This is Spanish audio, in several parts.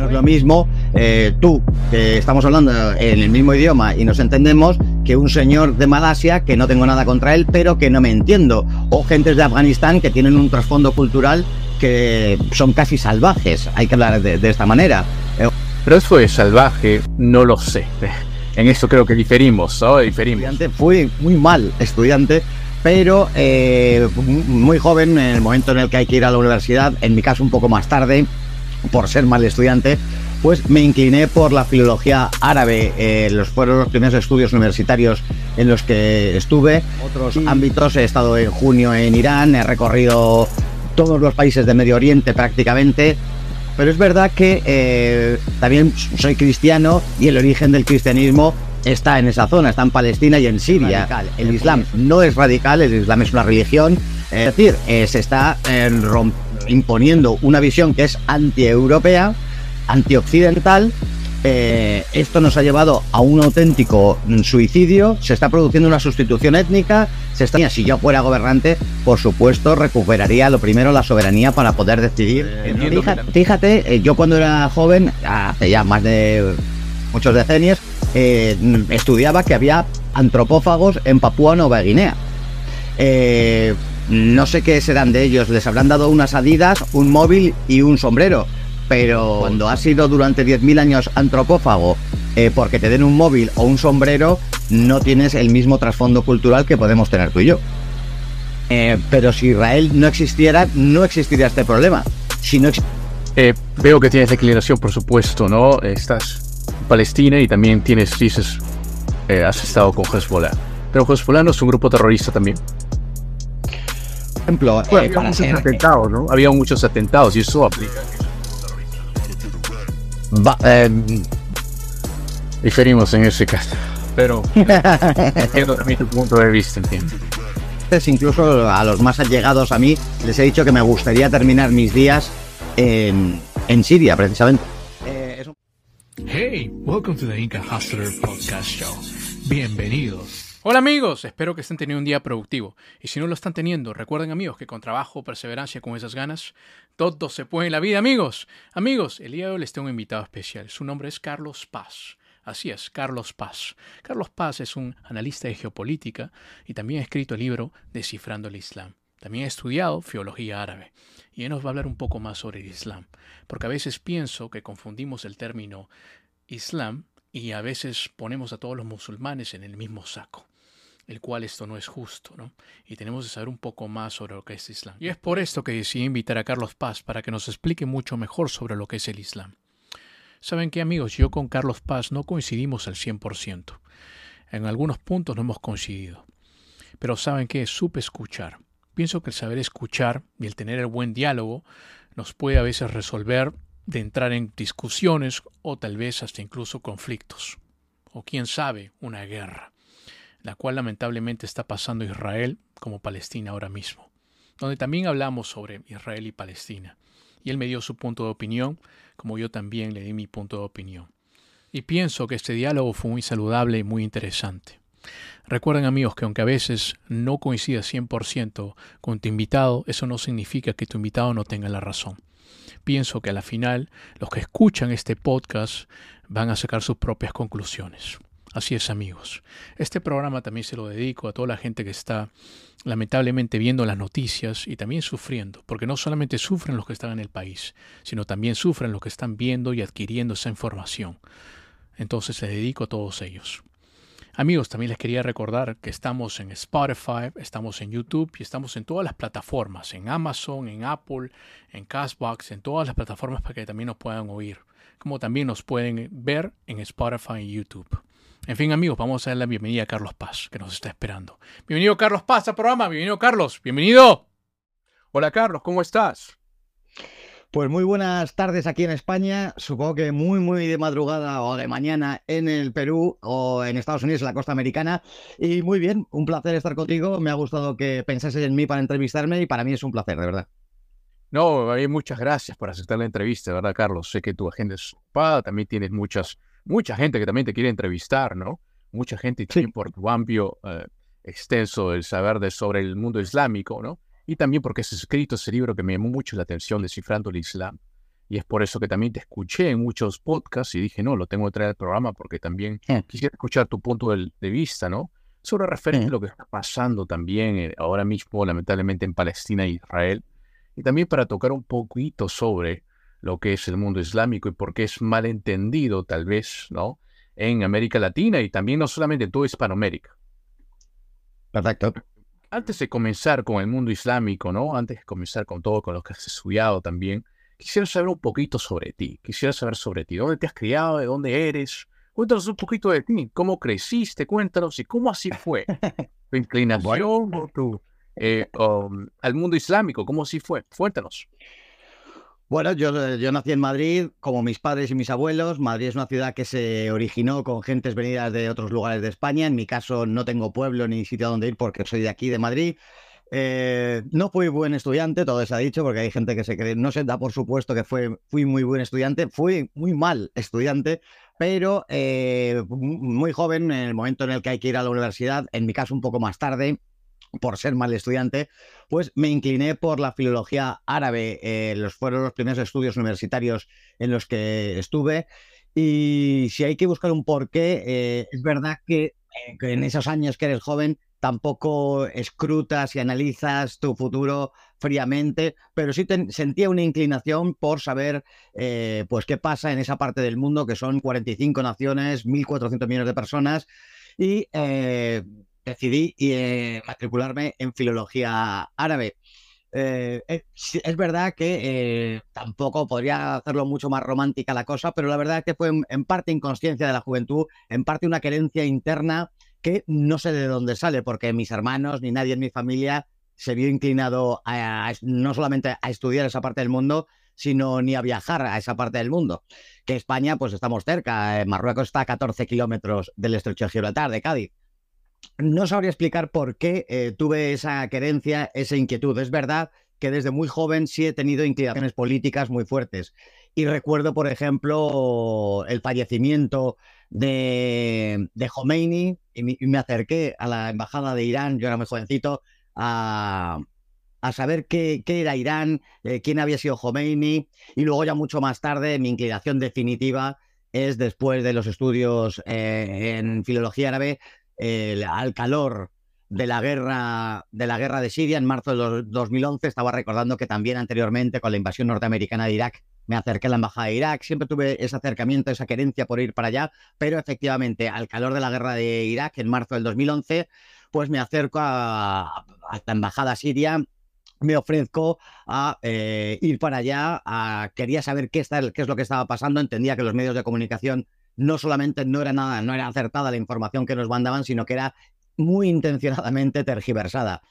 No es lo mismo eh, tú, que estamos hablando en el mismo idioma y nos entendemos, que un señor de Malasia que no tengo nada contra él, pero que no me entiendo. O gentes de Afganistán que tienen un trasfondo cultural que son casi salvajes. Hay que hablar de, esta manera. Eh, pero eso de salvaje, no lo sé. En esto creo que diferimos, ¿no? Diferimos. Fui muy mal estudiante, pero eh, muy joven en el momento en el que hay que ir a la universidad, en mi caso un poco más tarde, por ser mal estudiante, pues me incliné por la filología árabe. Eh, los fueron los primeros estudios universitarios en los que estuve. Otros ámbitos, he estado en junio en Irán, he recorrido todos los países de Medio Oriente prácticamente. Pero es verdad que eh, también soy cristiano y el origen del cristianismo está en esa zona, está en Palestina y en Siria. El Islam no es radical, el Islam es una religión. Es decir, eh, se está imponiendo una visión que es anti-europea antioccidental. Eh, esto nos ha llevado a un auténtico suicidio. Se está produciendo una sustitución étnica. Se está, si yo fuera gobernante, por supuesto, recuperaría lo primero la soberanía para poder decidir. Eh, fíjate, eh, yo cuando era joven, hace ya más de muchos decenios, estudiaba que había antropófagos en Papúa Nueva Guinea. No sé qué serán de ellos. Les habrán dado unas adidas, un móvil y un sombrero pero cuando has sido durante 10.000 años antropófago eh, porque te den un móvil o un sombrero, no tienes el mismo trasfondo cultural que podemos tener tú y yo. Eh, pero si Israel no existiera, no existiría este problema. Si no eh, veo que tienes declinación, por supuesto, ¿no? Estás en Palestina y también tienes, dices, has estado con Hezbollah. Pero Hezbollah no es un grupo terrorista también. Había muchos atentados, ¿no? Había muchos atentados y eso aplica eh, diferimos en ese caso. Pero entiendo también tu punto de vista, entiendo. Incluso a los más allegados a mí les he dicho que me gustaría terminar mis días en, en Siria, precisamente. Hey, welcome to the Inca Hustler Podcast Show. Bienvenidos. Hola amigos, espero que estén teniendo un día productivo. Y si no lo están teniendo, recuerden amigos que con trabajo, perseverancia, con esas ganas, todo se puede en la vida amigos. Amigos, el día de hoy les tengo un invitado especial. Su nombre es Carlos Paz. Así es, Carlos Paz. Carlos Paz es un analista de geopolítica y también ha escrito el libro Descifrando el Islam. También ha estudiado filología árabe y él nos va a hablar un poco más sobre el Islam, porque a veces pienso que confundimos el término Islam y a veces ponemos a todos los musulmanes en el mismo saco el cual esto no es justo, ¿no? Y tenemos que saber un poco más sobre lo que es Islam. Y es por esto que decidí invitar a Carlos Paz para que nos explique mucho mejor sobre lo que es el Islam. Saben que amigos, yo con Carlos Paz no coincidimos al 100%. En algunos puntos no hemos coincidido. Pero saben que supe escuchar. Pienso que el saber escuchar y el tener el buen diálogo nos puede a veces resolver de entrar en discusiones o tal vez hasta incluso conflictos. O quién sabe, una guerra la cual lamentablemente está pasando Israel como Palestina ahora mismo, donde también hablamos sobre Israel y Palestina. Y él me dio su punto de opinión, como yo también le di mi punto de opinión. Y pienso que este diálogo fue muy saludable y muy interesante. Recuerden amigos que aunque a veces no coincida 100% con tu invitado, eso no significa que tu invitado no tenga la razón. Pienso que a la final los que escuchan este podcast van a sacar sus propias conclusiones. Así es amigos. Este programa también se lo dedico a toda la gente que está lamentablemente viendo las noticias y también sufriendo, porque no solamente sufren los que están en el país, sino también sufren los que están viendo y adquiriendo esa información. Entonces le dedico a todos ellos. Amigos, también les quería recordar que estamos en Spotify, estamos en YouTube y estamos en todas las plataformas, en Amazon, en Apple, en Castbox, en todas las plataformas para que también nos puedan oír, como también nos pueden ver en Spotify y YouTube. En fin, amigos, vamos a dar la bienvenida a Carlos Paz, que nos está esperando. Bienvenido, Carlos Paz, al programa. Bienvenido, Carlos. Bienvenido. Hola, Carlos, ¿cómo estás? Pues muy buenas tardes aquí en España, supongo que muy muy de madrugada o de mañana en el Perú o en Estados Unidos, en la costa americana. Y muy bien, un placer estar contigo, me ha gustado que pensases en mí para entrevistarme y para mí es un placer, de verdad. No, muchas gracias por aceptar la entrevista, ¿verdad, Carlos? Sé que tu agenda es ocupada, también tienes muchas mucha gente que también te quiere entrevistar, ¿no? Mucha gente tiene por tu amplio, eh, extenso el saber de, sobre el mundo islámico, ¿no? Y también porque has escrito ese libro que me llamó mucho la atención, Descifrando el Islam. y es por eso que también te escuché en muchos podcasts y dije, no, lo tengo que traer al programa porque también quisiera escuchar tu punto de, vista, ¿no? Sobre referente a lo que está pasando también eh, ahora mismo, lamentablemente, en Palestina e Israel, y también para tocar un poquito sobre lo que es el mundo islámico y por qué es malentendido, tal vez, ¿no? En América Latina y también no solamente en toda Hispanoamérica. Perfecto. Antes de comenzar con el mundo islámico, ¿no? Antes de comenzar con todo, con lo que has estudiado también, Quisiera saber un poquito sobre ti. Quisiera saber sobre ti. ¿Dónde te has criado? ¿De dónde eres? Cuéntanos un poquito de ti. ¿Cómo creciste? Cuéntanos y cómo así fue. Tu inclinación eh, um, al mundo islámico. ¿Cómo así fue? Cuéntanos. Bueno, yo, yo, nací en Madrid, como mis padres y mis abuelos. Madrid es una ciudad que se originó con gentes venidas de otros lugares de España. En mi caso no tengo pueblo ni sitio a donde ir porque soy de aquí, de Madrid. Eh, no fui buen estudiante, todo se ha dicho, porque hay gente que se cree, no se da por supuesto que fue, fui muy buen estudiante, fui muy mal estudiante, pero eh, muy joven, en el momento en el que hay que ir a la universidad, en mi caso un poco más tarde, por ser mal estudiante, pues me incliné por la filología árabe. Eh, los fueron los primeros estudios universitarios en los que estuve. Y si hay que buscar un porqué, es verdad que en esos años que eres joven tampoco escrutas y analizas tu futuro fríamente, pero sí sentía una inclinación por saber eh, pues qué pasa en esa parte del mundo que son 45 naciones, 1.400 millones de personas y eh, decidí eh, matricularme en filología árabe. es verdad que tampoco podría hacerlo mucho más romántica la cosa, pero la verdad es que fue en parte inconsciencia de la juventud, en parte una querencia interna que no sé de dónde sale, porque mis hermanos ni nadie en mi familia se vio inclinado a, no solamente a estudiar esa parte del mundo, sino ni a viajar a esa parte del mundo. Que España, pues estamos cerca. Eh, Marruecos está a 14 kilómetros del estrecho de Gibraltar, de Cádiz. No sabría explicar por qué eh, tuve esa querencia, esa inquietud. Es verdad que desde muy joven sí he tenido inclinaciones políticas muy fuertes. Y recuerdo, por ejemplo, el fallecimiento de, de Khomeini y me, acerqué a la embajada de Irán, yo era muy jovencito, a, saber qué, era Irán, eh, quién había sido Khomeini y luego ya mucho más tarde mi inclinación definitiva es después de los estudios eh, en filología árabe al calor de la guerra de la guerra de Siria en marzo de 2011 estaba recordando que también anteriormente con la invasión norteamericana de Irak me acerqué a la embajada de Irak, siempre tuve ese acercamiento, esa querencia por ir para allá, pero efectivamente al calor de la guerra de Irak en marzo del 2011, pues me acerco a, la embajada siria me ofrezco a eh, ir para allá, quería saber qué, qué es lo que estaba pasando, entendía que los medios de comunicación no solamente no era nada, no era acertada la información que nos mandaban, sino que era muy intencionadamente tergiversada.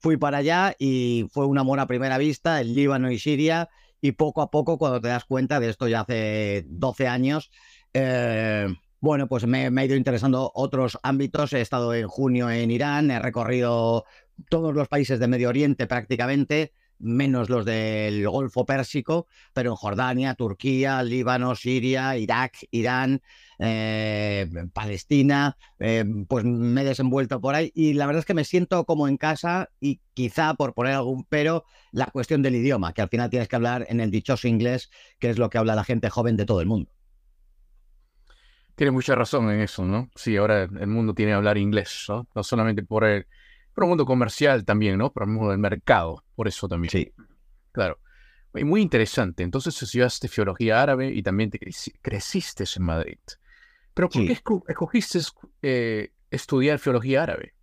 Fui para allá y fue un amor a primera vista, el Líbano y Siria, y poco a poco, cuando te das cuenta de esto ya hace 12 años, eh, bueno, pues me, me, he ido interesando otros ámbitos. He estado en junio en Irán, he recorrido todos los países de Medio Oriente prácticamente menos los del Golfo Pérsico, pero en Jordania, Turquía, Líbano, Siria, Irak, Irán, eh, Palestina, eh, pues me he desenvuelto por ahí y la verdad es que me siento como en casa y quizá por poner algún pero, la cuestión del idioma, que al final tienes que hablar en el dichoso inglés, que es lo que habla la gente joven de todo el mundo. Tiene mucha razón en eso, ¿no? Sí, ahora el mundo tiene que hablar inglés, ¿no? No solamente por el pero un mundo comercial también, ¿no? Por el mundo del mercado, por eso también. Sí. Claro. Muy interesante. Entonces estudiaste filología árabe y también te creciste en Madrid. Pero ¿por qué escogiste eh, estudiar filología árabe?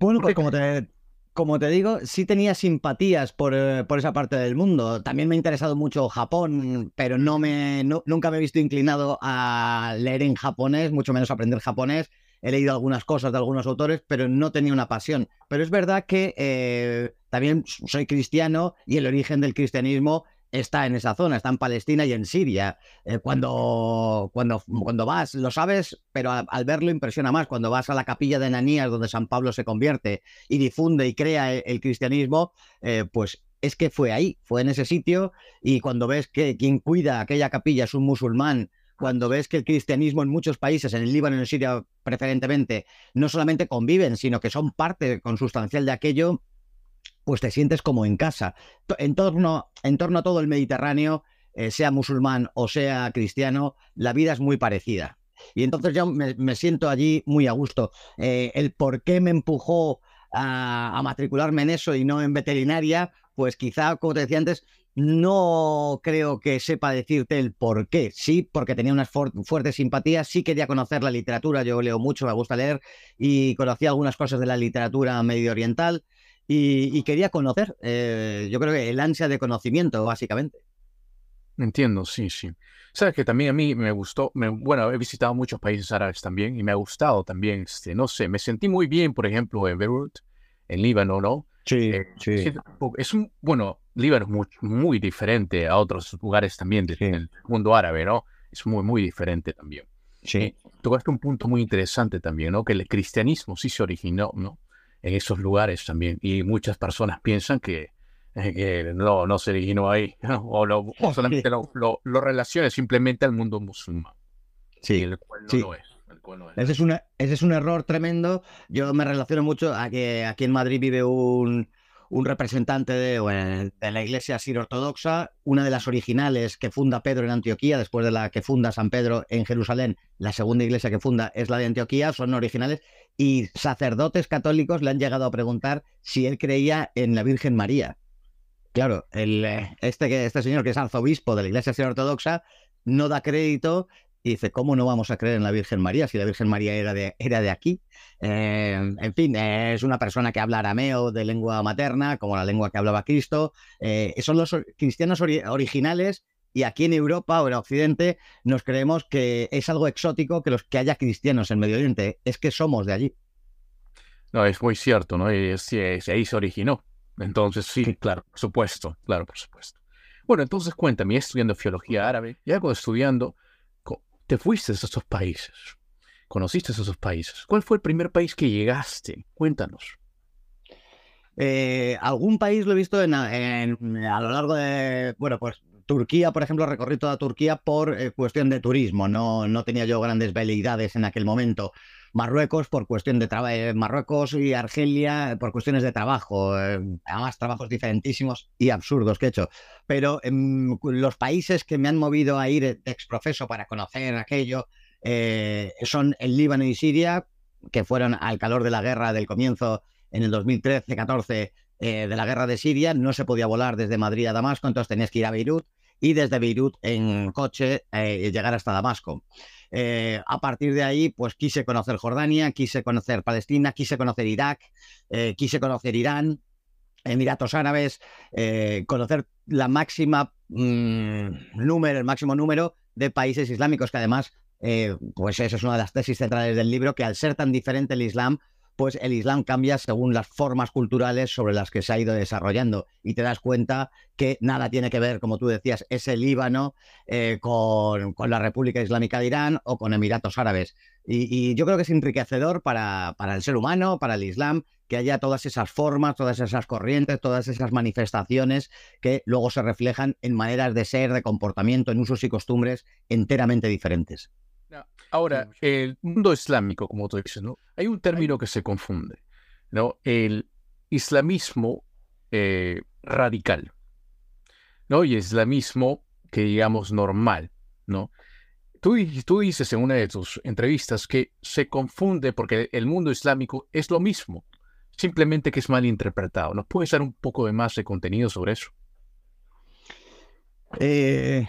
Bueno, pues como te, como te digo, sí tenía simpatías por, eh, por, esa parte del mundo. También me ha interesado mucho Japón, pero no me, nunca me he visto inclinado a leer en japonés, mucho menos aprender japonés he leído algunas cosas de algunos autores, pero no tenía una pasión. Pero es verdad que eh, también soy cristiano y el origen del cristianismo está en esa zona, está en Palestina y en Siria. Eh, cuando, cuando, cuando vas, lo sabes, pero al, verlo impresiona más. Cuando vas a la capilla de Ananías, donde San Pablo se convierte y difunde y crea el, cristianismo, eh, pues es que fue ahí, fue en ese sitio. Y cuando ves que quien cuida aquella capilla es un musulmán cuando ves que el cristianismo en muchos países, en el Líbano y en Siria preferentemente, no solamente conviven, sino que son parte consustancial de aquello, pues te sientes como en casa. En torno, en torno a todo el Mediterráneo, eh, sea musulmán o sea cristiano, la vida es muy parecida. Y entonces yo me, siento allí muy a gusto. Eh, el por qué me empujó a, matricularme en eso y no en veterinaria, pues quizá, como te decía antes, no creo que sepa decirte el por qué. Sí, porque tenía unas fuertes simpatías, sí quería conocer la literatura, yo leo mucho, me gusta leer y conocía algunas cosas de la literatura medio oriental y, quería conocer, eh, yo creo que el ansia de conocimiento, básicamente. Entiendo, sí, sí. Sabes que también a mí me gustó, bueno, he visitado muchos países árabes también y me ha gustado también, este, no sé, me sentí muy bien, por ejemplo, en Beirut, en Líbano, ¿no? Sí, eh, sí. Es un, bueno, Líbano es muy, muy diferente a otros lugares también del mundo árabe, ¿no? Es muy, muy diferente también. Sí. Eh, tocaste un punto muy interesante también, ¿no? Que el cristianismo sí se originó, ¿no? En esos lugares también. Y muchas personas piensan que que no, no se originó ahí, o, lo, solamente lo, lo, relaciona simplemente al mundo musulmán. Sí, el cual no lo es. Ese, es una, ese es un error tremendo. Yo me relaciono mucho a que aquí en Madrid vive un, un representante de, de, la iglesia sir-ortodoxa, una de las originales que funda Pedro en Antioquía, después de la que funda San Pedro en Jerusalén, la segunda iglesia que funda es la de Antioquía, son originales, y sacerdotes católicos le han llegado a preguntar si él creía en la Virgen María. Claro, el, eh, este, este señor que es arzobispo de la Iglesia Ortodoxa no da crédito y dice, ¿cómo no vamos a creer en la Virgen María si la Virgen María era de, era de aquí? Eh, en fin, es una persona que habla arameo de lengua materna, como la lengua que hablaba Cristo. Eh, son los cristianos originales y aquí en Europa o en Occidente nos creemos que es algo exótico que, los, que haya cristianos en Medio Oriente. Es que somos de allí. No, es muy cierto, ¿no? Y es, ahí se originó. Entonces, sí, claro, por supuesto, claro, por supuesto. Bueno, entonces cuéntame, estudiando filología árabe, y algo estudiando, te fuiste a esos países, conociste esos países. ¿Cuál fue el primer país que llegaste? Cuéntanos. Eh, algún país lo he visto a lo largo de, bueno, pues Turquía, por ejemplo, recorrí toda Turquía por eh, cuestión de turismo, no, no tenía yo grandes veleidades en aquel momento. Marruecos por cuestión de trabajo, eh, Marruecos y Argelia por cuestiones de trabajo, eh, además trabajos diferentísimos y absurdos que he hecho. Pero em, los países que me han movido a ir de exprofeso para conocer aquello eh, son el Líbano y Siria, que fueron al calor de la guerra del comienzo en el 2013-14 de la guerra de Siria. No se podía volar desde Madrid a Damasco, entonces tenías que ir a Beirut y desde Beirut en coche llegar hasta Damasco. Eh, a partir de ahí, pues quise conocer Jordania, quise conocer Palestina, quise conocer Irak, eh, quise conocer Irán, Emiratos Árabes, eh, conocer la máxima mm, número, el máximo número de países islámicos, que además, pues esa es una de las tesis centrales del libro, que al ser tan diferente el Islam, pues el Islam cambia según las formas culturales sobre las que se ha ido desarrollando y te das cuenta que nada tiene que ver, como tú decías, ese Líbano eh, con, la República Islámica de Irán o con Emiratos Árabes. Y, yo creo que es enriquecedor para, para el ser humano, para el Islam, que haya todas esas formas, todas esas corrientes, todas esas manifestaciones que luego se reflejan en maneras de ser, de comportamiento, en usos y costumbres enteramente diferentes. Ahora, el mundo islámico, como tú dices, ¿no? Hay un término que se confunde, ¿no? El islamismo eh, radical, ¿no? Y el islamismo que digamos normal, ¿no? Tú, tú dices en una de tus entrevistas que se confunde porque el mundo islámico es lo mismo, simplemente que es mal interpretado. ¿Nos puedes dar un poco de más de contenido sobre eso? Eh,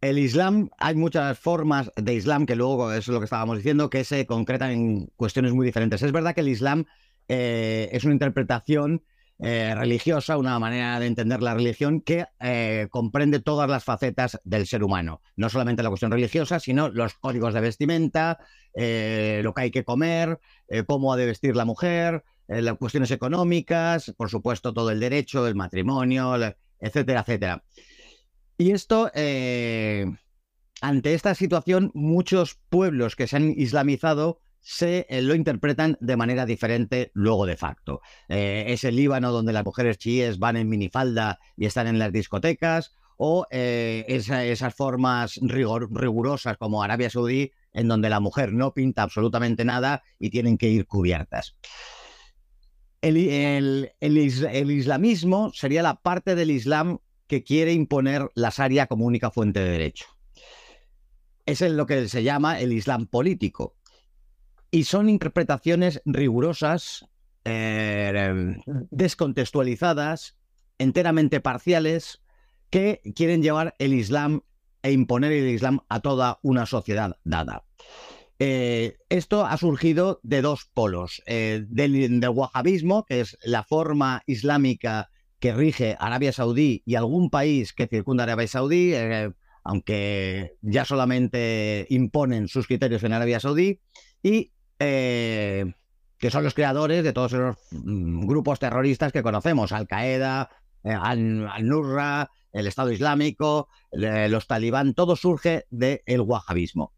el Islam, hay muchas formas de Islam que luego, es lo que estábamos diciendo, que se concretan en cuestiones muy diferentes. Es verdad que el Islam eh, es una interpretación eh, religiosa, una manera de entender la religión que eh, comprende todas las facetas del ser humano. No solamente la cuestión religiosa, sino los códigos de vestimenta, lo que hay que comer, cómo ha de vestir la mujer, las cuestiones económicas, por supuesto todo el derecho, el matrimonio, etcétera, etcétera. Y esto, eh, ante esta situación, muchos pueblos que se han islamizado se eh, lo interpretan de manera diferente luego de facto. Eh, es el Líbano donde las mujeres chiíes van en minifalda y están en las discotecas, o esas formas rigurosas como Arabia Saudí, en donde la mujer no pinta absolutamente nada y tienen que ir cubiertas. El, el, islamismo sería la parte del Islam que quiere imponer la Sharia como única fuente de derecho. Es lo que se llama el Islam político. Y son interpretaciones rigurosas, eh, descontextualizadas, enteramente parciales, que quieren llevar el Islam e imponer el Islam a toda una sociedad dada. Eh, esto ha surgido de dos polos, eh, del, del, wahabismo, que es la forma islámica que rige Arabia Saudí y algún país que circunda Arabia Saudí, eh, aunque ya solamente imponen sus criterios en Arabia Saudí, y que son los creadores de todos esos mm, grupos terroristas que conocemos, Al-Qaeda, Al-Nurra, el Estado Islámico, los talibán, todo surge del wahabismo.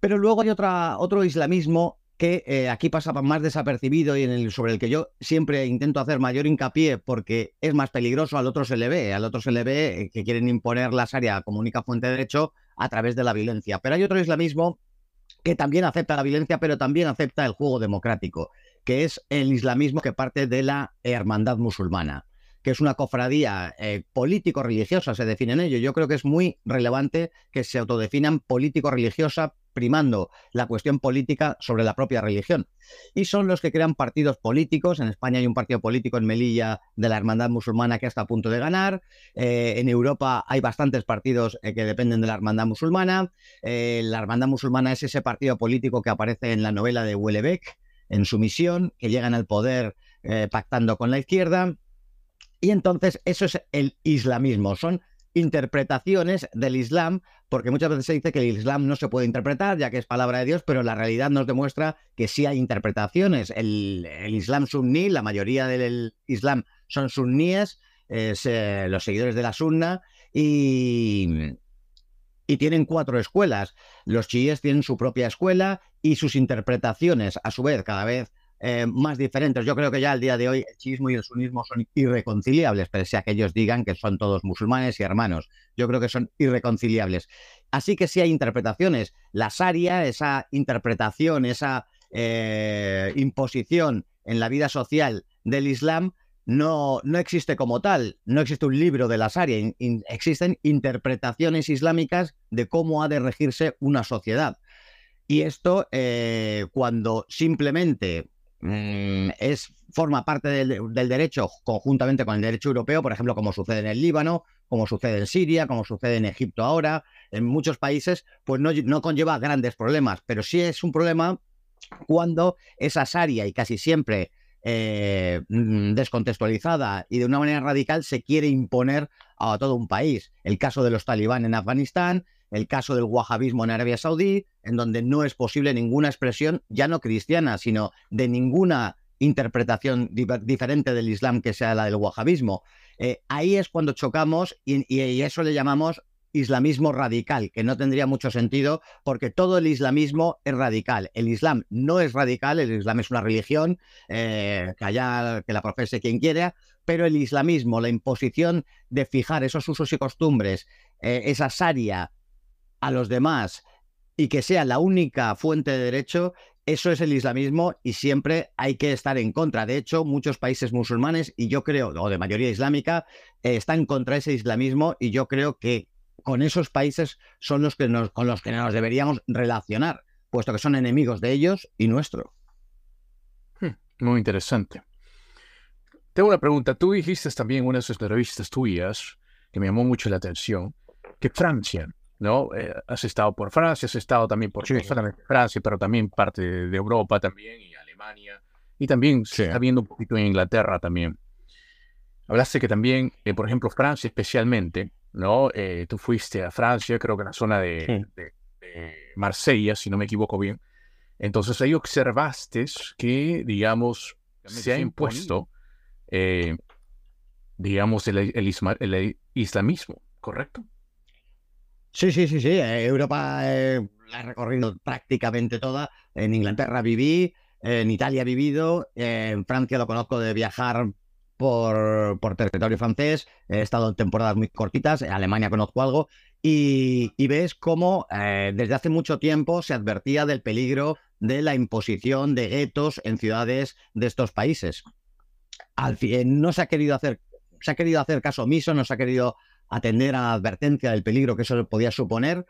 Pero luego hay otra, otro islamismo que eh, aquí pasa más desapercibido y en el, sobre el que yo siempre intento hacer mayor hincapié porque es más peligroso, al otro se le ve, al otro se le ve eh, que quieren imponer la Sharia como única fuente de derecho a través de la violencia. Pero hay otro islamismo que también acepta la violencia, pero también acepta el juego democrático, que es el islamismo que parte de la hermandad musulmana que es una cofradía eh, político-religiosa, se define en ello. Yo creo que es muy relevante que se autodefinan político-religiosa primando la cuestión política sobre la propia religión. Y son los que crean partidos políticos. En España hay un partido político en Melilla de la Hermandad Musulmana que está a punto de ganar. Eh, en Europa hay bastantes partidos eh, que dependen de la Hermandad Musulmana. La Hermandad Musulmana es ese partido político que aparece en la novela de Huelebec, en su misión, que llegan al poder pactando con la izquierda. Y entonces eso es el islamismo. Son interpretaciones del Islam, porque muchas veces se dice que el Islam no se puede interpretar, ya que es palabra de Dios, pero la realidad nos demuestra que sí hay interpretaciones. El, Islam sunní, la mayoría del Islam son sunníes, eh, los seguidores de la sunna, y tienen cuatro escuelas. Los chiíes tienen su propia escuela y sus interpretaciones, a su vez, cada vez eh, más diferentes. Yo creo que ya al día de hoy el chiismo y el sunismo son irreconciliables, pese a que ellos digan que son todos musulmanes y hermanos. Yo creo que son irreconciliables. Así que sí hay interpretaciones. La Sharia, esa interpretación, esa eh, imposición en la vida social del Islam, no, no, existe como tal, no existe un libro de la Sharia, existen interpretaciones islámicas de cómo ha de regirse una sociedad. Y esto, eh, cuando simplemente Mm, es, forma parte del, derecho conjuntamente con el derecho europeo, por ejemplo, como sucede en el Líbano, como sucede en Siria, como sucede en Egipto ahora, en muchos países, pues no, no conlleva grandes problemas, pero sí es un problema cuando esa Sharia y casi siempre eh, mm, descontextualizada y de una manera radical se quiere imponer a todo un país. El caso de los talibán en Afganistán, el caso del wahabismo en Arabia Saudí, en donde no es posible ninguna expresión, ya no cristiana, sino de ninguna interpretación diferente del Islam que sea la del wahabismo. Eh, ahí es cuando chocamos y, eso le llamamos islamismo radical, que no tendría mucho sentido porque todo el islamismo es radical. El Islam no es radical, el Islam es una religión, eh, que, haya, que la profese quien quiera, pero el islamismo, la imposición de fijar esos usos y costumbres, eh, esa sharia a los demás y que sea la única fuente de derecho, eso es el islamismo y siempre hay que estar en contra. De hecho, muchos países musulmanes, y yo creo, o de mayoría islámica, eh, están contra ese islamismo y yo creo que con esos países son los que nos, con los que nos deberíamos relacionar, puesto que son enemigos de ellos y nuestro. Hmm, muy interesante. Tengo una pregunta. Tú dijiste también en una de sus entrevistas tuyas, que me llamó mucho la atención, que Francia ¿no? Eh, has estado por Francia, has estado también por Francia, pero también parte de, Europa también y Alemania. Y también se está viendo un poquito en Inglaterra también. Hablaste que también, eh, por ejemplo, Francia especialmente, ¿no? Eh, tú fuiste a Francia, creo que en la zona de, Marsella, si no me equivoco bien. Entonces ahí observaste que, digamos, se ha impuesto, digamos, el islamismo, ¿correcto? Sí, sí, sí, sí. Eh, Europa eh, la he recorrido prácticamente toda. En Inglaterra viví, en Italia he vivido, en Francia lo conozco de viajar por, por, territorio francés, he estado en temporadas muy cortitas, en Alemania conozco algo, y, ves cómo eh, desde hace mucho tiempo se advertía del peligro de la imposición de guetos en ciudades de estos países. al fin, no se ha querido hacer, se ha querido hacer caso omiso, no se ha querido atender a la advertencia del peligro que eso podía suponer.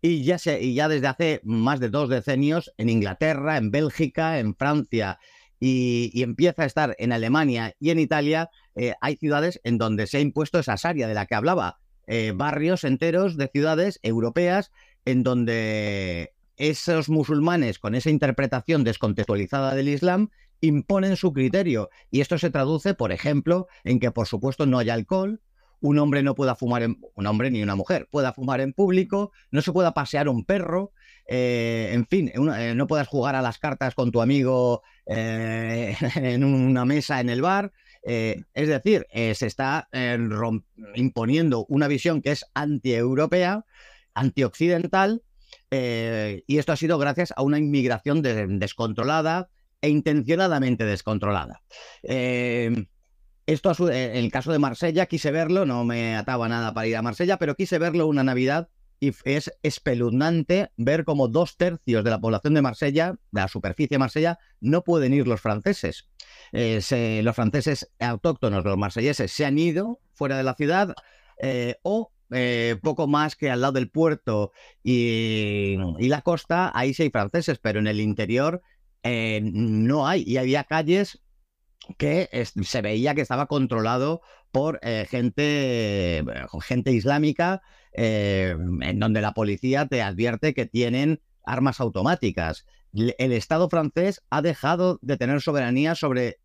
Y ya, se, y ya desde hace más de dos decenios en Inglaterra, en Bélgica, en Francia y, empieza a estar en Alemania y en Italia, eh, hay ciudades en donde se ha impuesto esa área de la que hablaba, eh, barrios enteros de ciudades europeas en donde esos musulmanes con esa interpretación descontextualizada del Islam imponen su criterio. Y esto se traduce, por ejemplo, en que por supuesto no haya alcohol, un hombre no pueda fumar, en, un hombre ni una mujer, pueda fumar en público, no se pueda pasear un perro, eh, en fin, eh, no puedas jugar a las cartas con tu amigo eh, en una mesa en el bar. es decir, se está imponiendo una visión que es anti-europea, anti-occidental, y esto ha sido gracias a una inmigración descontrolada e intencionadamente descontrolada. Esto en el caso de Marsella quise verlo, no me ataba nada para ir a Marsella, pero quise verlo una Navidad y es espeluznante ver como dos tercios de la población de Marsella, de la superficie de Marsella, no pueden ir los franceses. Eh, los franceses autóctonos, los marselleses, se han ido fuera de la ciudad eh, o eh, poco más que al lado del puerto y, y, la costa, ahí sí hay franceses, pero en el interior no hay. Y había calles que se veía que estaba controlado por eh, gente, gente islámica, eh, en donde la policía te advierte que tienen armas automáticas. El Estado francés ha dejado de tener soberanía sobre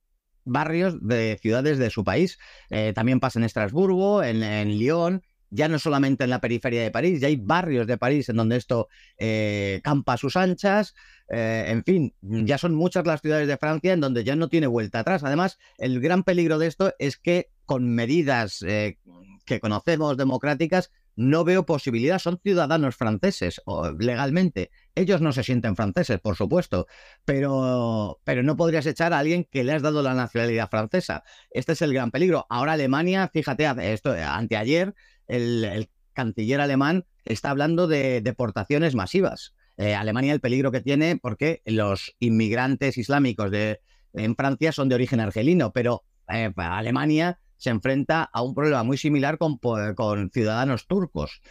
barrios de ciudades de su país. Eh, también pasa en Estrasburgo, en, en Lyon, ya no solamente en la periferia de París, ya hay barrios de París en donde esto campa a sus anchas. Eh, en fin, ya son muchas las ciudades de Francia en donde ya no tiene vuelta atrás. Además, el gran peligro de esto es que con medidas eh, que conocemos democráticas, no veo posibilidad. Son ciudadanos franceses legalmente. Ellos no se sienten franceses, por supuesto, pero, pero no podrías echar a alguien que le has dado la nacionalidad francesa. Este es el gran peligro. Ahora Alemania, fíjate, esto anteayer, el, canciller alemán está hablando de deportaciones masivas. Eh, Alemania el peligro que tiene porque los inmigrantes islámicos de, en Francia son de origen argelino, pero eh, Alemania se enfrenta a un problema muy similar con, con, ciudadanos turcos.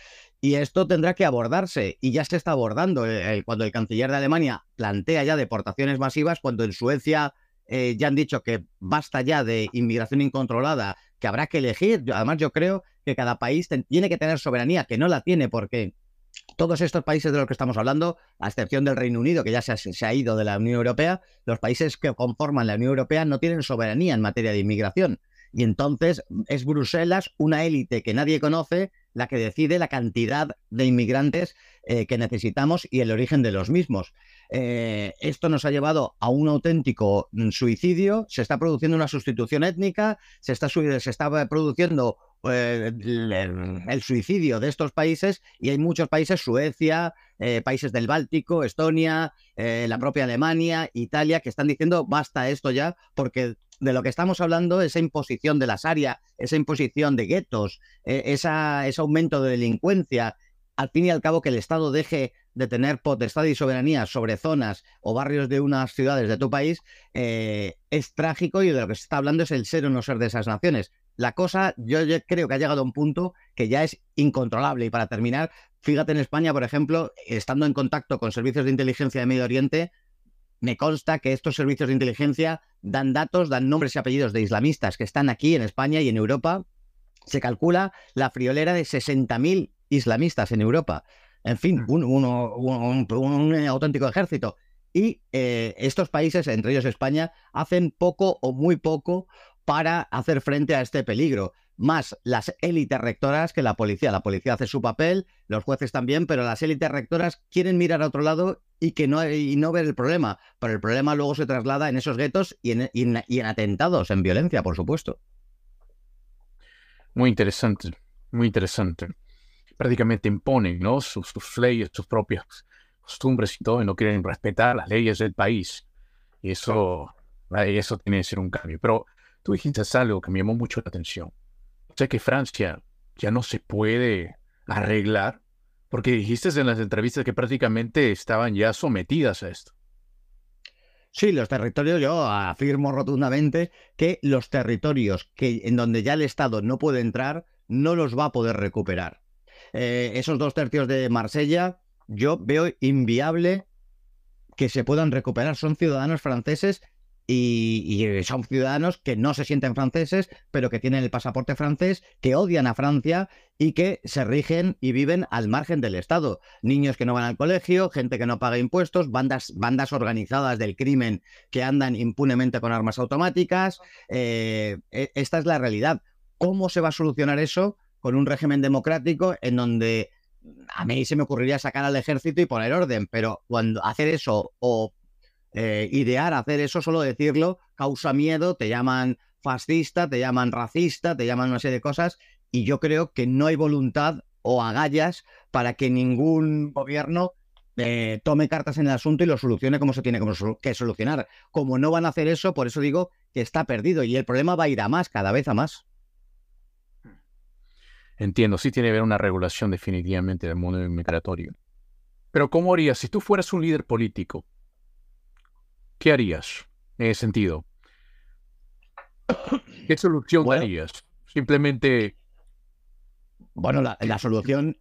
Y esto tendrá que abordarse, y ya se está abordando. Eh, cuando el canciller de Alemania plantea ya deportaciones masivas, cuando en Suecia ya han dicho que basta ya de inmigración incontrolada, que habrá que elegir. Además, yo creo que cada país tiene que tener soberanía, que no la tiene porque todos estos países de los que estamos hablando, a excepción del Reino Unido, que ya se ha, ido de la Unión Europea, los países que conforman la Unión Europea no tienen soberanía en materia de inmigración. Y entonces es Bruselas, una élite que nadie conoce, la que decide la cantidad de inmigrantes eh, que necesitamos y el origen de los mismos. Eh, esto nos ha llevado a un auténtico mm, suicidio, se está produciendo una sustitución étnica, se está, se está produciendo eh, el, suicidio de estos países y hay muchos países, Suecia, países del Báltico, Estonia, la propia Alemania, Italia, que están diciendo basta esto ya porque de lo que estamos hablando, esa imposición de las áreas, esa imposición de guetos, esa, ese aumento de delincuencia, al fin y al cabo que el Estado deje de tener potestad y soberanía sobre zonas o barrios de unas ciudades de tu país, eh, es trágico y de lo que se está hablando es el ser o no ser de esas naciones. La cosa, yo creo que ha llegado a un punto que ya es incontrolable. Y para terminar, fíjate en España, por ejemplo, estando en contacto con servicios de inteligencia de Medio Oriente, me consta que estos servicios de inteligencia dan datos, dan nombres y apellidos de islamistas que están aquí en España y en Europa. Se calcula la friolera de 60.000 islamistas en Europa. En fin, mm. un, auténtico ejército. Y eh, estos países, entre ellos España, hacen poco o muy poco para hacer frente a este peligro. Más las élites rectoras que la policía. La policía hace su papel, los jueces también, pero las élites rectoras quieren mirar a otro lado y que no, y no ver el problema. Pero el problema luego se traslada en esos guetos y en atentados, en violencia, por supuesto. Muy interesante, muy interesante prácticamente imponen ¿no? sus, leyes, sus propias costumbres y todo, y no quieren respetar las leyes del país. Y eso, eso tiene que ser un cambio. Pero tú dijiste algo que me llamó mucho la atención. Sé que Francia ya no se puede arreglar, porque dijiste en las entrevistas que prácticamente estaban ya sometidas a esto. Sí, los territorios, yo afirmo rotundamente que los territorios que, en donde ya el Estado no puede entrar, no los va a poder recuperar. Eh, esos dos tercios de Marsella, yo veo inviable que se puedan recuperar. Son ciudadanos franceses y, son ciudadanos que no se sienten franceses, pero que tienen el pasaporte francés, que odian a Francia y que se rigen y viven al margen del Estado. Niños que no van al colegio, gente que no paga impuestos, bandas, bandas organizadas del crimen que andan impunemente con armas automáticas. Eh, e, esta es la realidad. ¿Cómo se va a solucionar eso con un régimen democrático en donde a mí se me ocurriría sacar al ejército y poner orden, pero cuando hacer eso o eh, idear hacer eso, solo decirlo, causa miedo, te llaman fascista, te llaman racista, te llaman una serie de cosas, y yo creo que no hay voluntad o agallas para que ningún gobierno eh, tome cartas en el asunto y lo solucione como se tiene que solucionar. Como no van a hacer eso, por eso digo que está perdido y el problema va a ir a más, cada vez a más. Entiendo, sí tiene que haber una regulación definitivamente del mundo migratorio. Pero ¿cómo harías si tú fueras un líder político ¿qué harías en ese sentido? ¿Qué solución darías? Simplemente... Bueno, la, solución...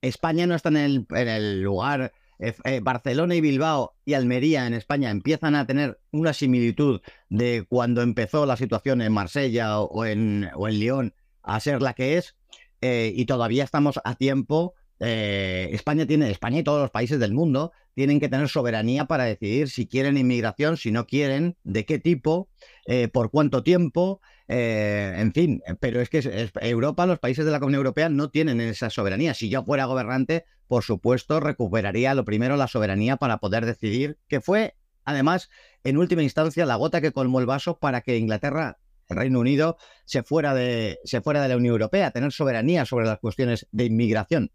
España no está en el, lugar... Eh, eh, Barcelona y Bilbao y Almería en España empiezan a tener una similitud de cuando empezó la situación en Marsella o en, o en Lyon a ser la que es, eh, y todavía estamos a tiempo eh, España tiene, España y todos los países del mundo tienen que tener soberanía para decidir si quieren inmigración, si no quieren, de qué tipo, eh, por cuánto tiempo, eh, en fin. Pero es que Europa, los países de la Comunidad Europea no tienen esa soberanía. Si yo fuera gobernante, por supuesto, recuperaría lo primero la soberanía para poder decidir, que fue, además, en última instancia, la gota que colmó el vaso para que Inglaterra el Reino Unido se fuera de, se fuera de la Unión Europea, tener soberanía sobre las cuestiones de inmigración.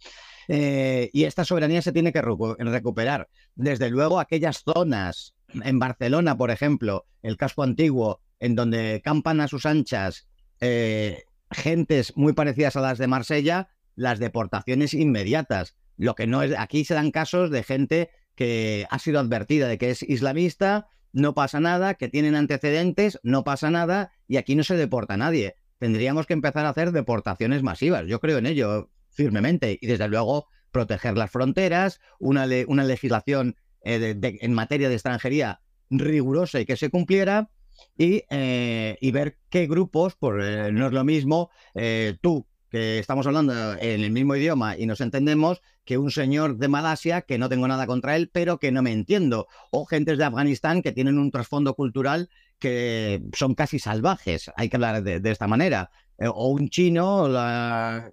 Eh, y esta soberanía se tiene que recuperar. Desde luego, aquellas zonas, en Barcelona, por ejemplo, el casco antiguo, en donde campan a sus anchas eh, gentes muy parecidas a las de Marsella, las deportaciones inmediatas. Lo que no es, aquí se dan casos de gente que ha sido advertida de que es islamista, no pasa nada, que tienen antecedentes, no pasa nada, y aquí no se deporta a nadie. Tendríamos que empezar a hacer deportaciones masivas. Yo creo en ello firmemente. Y desde luego proteger las fronteras, una, una legislación eh, en materia de extranjería rigurosa y que se cumpliera. Y, eh, y ver qué grupos, por, eh, no es lo mismo tú, que estamos hablando en el mismo idioma y nos entendemos, que un señor de Malasia, que no tengo nada contra él, pero que no me entiendo, o gentes de Afganistán que tienen un trasfondo cultural que son casi salvajes, hay que hablar de esta manera. Eh, o un chino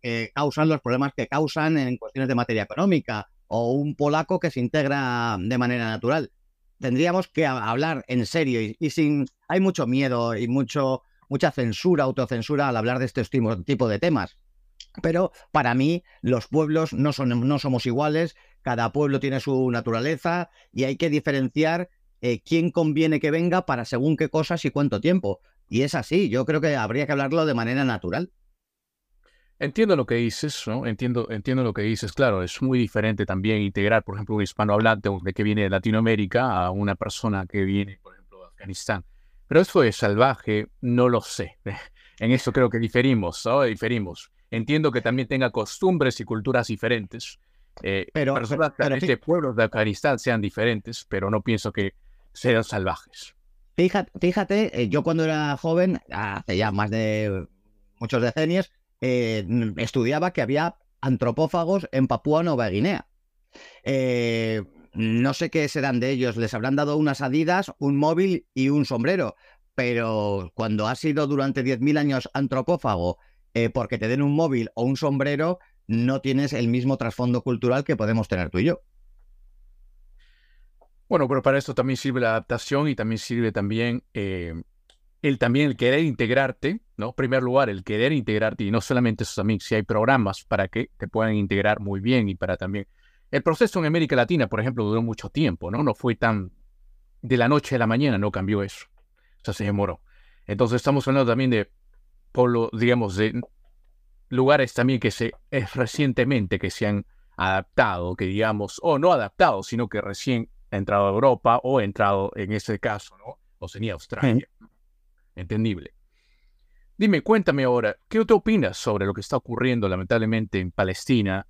que causan los problemas que causan en cuestiones de materia económica, o un polaco que se integra de manera natural. Tendríamos que hablar en serio y, sin... Hay mucho miedo y mucho, mucha censura, autocensura al hablar de este tipo de temas. Pero para mí los pueblos no, son, no somos iguales, cada pueblo tiene su naturaleza y hay que diferenciar eh, quién conviene que venga para según qué cosas y cuánto tiempo. Y es así, yo creo que habría que hablarlo de manera natural. Entiendo lo que dices, ¿no? Entiendo, entiendo lo que dices. Claro, es muy diferente también integrar, por ejemplo, un hispanohablante de que viene de Latinoamérica a una persona que viene, por ejemplo, de Afganistán. Pero eso es salvaje, no lo sé. En eso creo que diferimos, ¿no? Diferimos. Entiendo que también tenga costumbres y culturas diferentes. Eh, pero, personas pero, de pueblos de Afganistán sean diferentes, pero no pienso que sean salvajes. Fíjate, eh, yo cuando era joven, hace ya más de muchos decenios, eh, estudiaba que había antropófagos en Papúa Nueva Guinea. Eh, no sé qué serán de ellos, les habrán dado unas adidas, un móvil y un sombrero, pero cuando has sido durante 10.000 años antropófago porque te den un móvil o un sombrero, no tienes el mismo trasfondo cultural que podemos tener tú y yo. Bueno, pero para esto también sirve la adaptación y también sirve también eh, el también el querer integrarte, ¿no? En primer lugar, el querer integrarte y no solamente eso también, si hay programas para que te puedan integrar muy bien y para también... El proceso en América Latina, por ejemplo, duró mucho tiempo, ¿no? No fue tan... De la noche a la mañana no cambió eso. O sea, se demoró. Entonces estamos hablando también de, por digamos, de lugares también que se, es recientemente que se han adaptado, que digamos, o no adaptado, sino que recién entrado a Europa o entrado, en ese caso, ¿no? Oceanía, Australia. Entendible. Dime, cuéntame ahora, ¿qué te opinas sobre lo que está ocurriendo lamentablemente en Palestina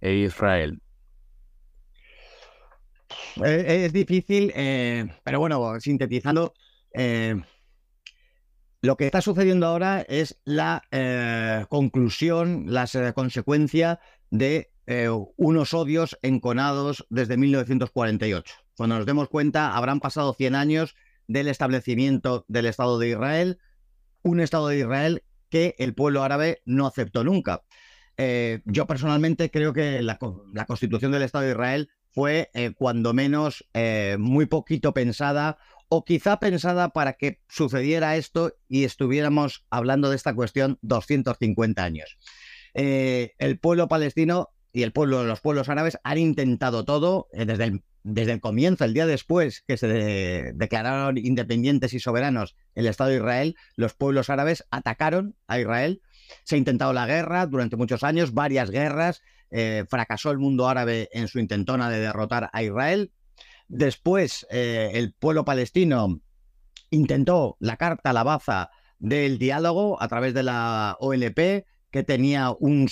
e Israel? Eh, es difícil, eh, pero bueno, sintetizando, eh, lo que está sucediendo ahora es la conclusión, la consecuencia de unos odios enconados desde 1948. Cuando nos demos cuenta, habrán pasado 100 años del establecimiento del Estado de Israel, un Estado de Israel que el pueblo árabe no aceptó nunca. yo personalmente creo que la, la, constitución del Estado de Israel fue eh, cuando menos eh, muy poquito pensada o quizá pensada para que sucediera esto y estuviéramos hablando de esta cuestión 250 años. Eh, el pueblo palestino y el pueblo, los pueblos árabes han intentado todo desde el, desde el comienzo, el día después que se declararon independientes y soberanos el Estado de Israel, los pueblos árabes atacaron a Israel. Se ha intentado la guerra durante muchos años, varias guerras, eh, fracasó el mundo árabe en su intentona de derrotar a Israel. Después, eh, el pueblo palestino intentó la carta, la baza del diálogo a través de la OLP, que tenía un,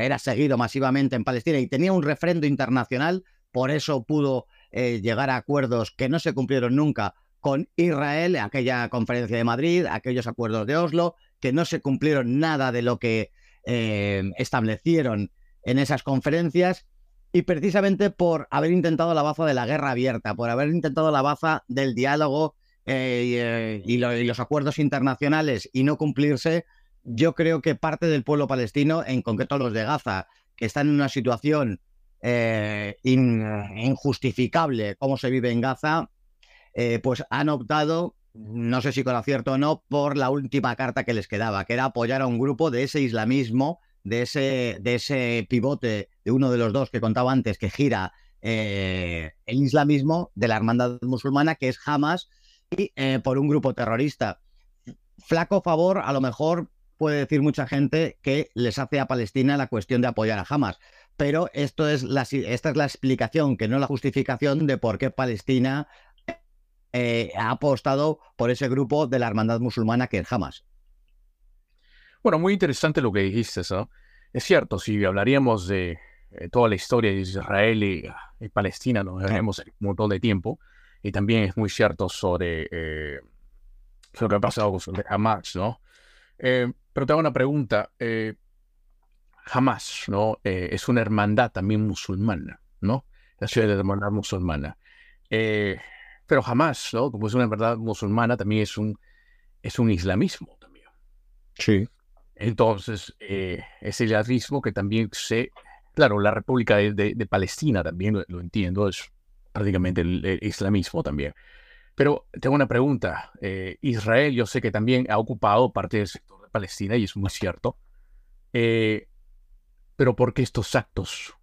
era seguido masivamente en Palestina y tenía un refrendo internacional, por eso pudo eh, llegar a acuerdos que no se cumplieron nunca con Israel, aquella conferencia de Madrid, aquellos acuerdos de Oslo, que no se cumplieron nada de lo que eh, establecieron en esas conferencias y precisamente por haber intentado la baza de la guerra abierta, por haber intentado la baza del diálogo eh, y, eh, los acuerdos internacionales y no cumplirse, yo creo que parte del pueblo palestino, en concreto los de Gaza, que están en una situación injustificable como se vive en Gaza, pues han optado no sé si con acierto o no, por la última carta que les quedaba, que era apoyar a un grupo de ese islamismo, de ese, de ese pivote de uno de los dos que contaba antes, que gira eh, el islamismo de la hermandad musulmana, que es Hamas, y eh, por un grupo terrorista. Flaco favor, a lo mejor puede decir mucha gente que les hace a Palestina la cuestión de apoyar a Hamas. Pero esto es la, esta es la explicación, que no la justificación de por qué Palestina eh, ha apostado por ese grupo de la hermandad musulmana que es Hamas. Bueno, muy interesante lo que dijiste, ¿no? Es cierto, si hablaríamos de eh, toda la historia de Israel y, Palestina, nos veremos un montón de tiempo. Y también es muy cierto sobre, eh, lo que ha pasado con Hamas, ¿no? pero te hago una pregunta. Hamas, ¿no? es una hermandad también musulmana, ¿no? La ciudad de hermandad musulmana. Eh, pero jamás, ¿no? Como es una verdad musulmana, también es un, es un islamismo también. Sí. Entonces, eh, ese islamismo que también se, claro, la República de, Palestina también lo, entiendo, es prácticamente el, islamismo también. Pero tengo una pregunta. Eh, Israel, yo sé que también ha ocupado parte del sector de Palestina y es muy cierto. Eh, pero ¿por qué estos actos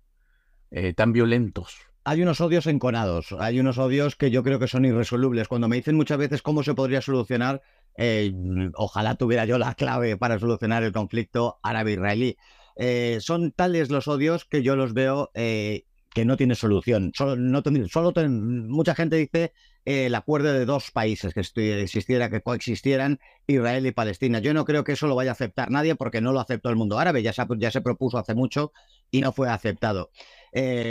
tan violentos? hay unos odios enconados, hay unos odios que yo creo que son irresolubles. Cuando me dicen muchas veces cómo se podría solucionar, eh, ojalá tuviera yo la clave para solucionar el conflicto árabe-israelí. Eh, son tales los odios que yo los veo eh, que no tiene solución. Solo, no solo mucha gente dice el acuerdo de dos países que existiera, que coexistieran Israel y Palestina. Yo no creo que eso lo vaya a aceptar nadie porque no lo aceptó el mundo árabe, ya ya se propuso hace mucho y no fue aceptado.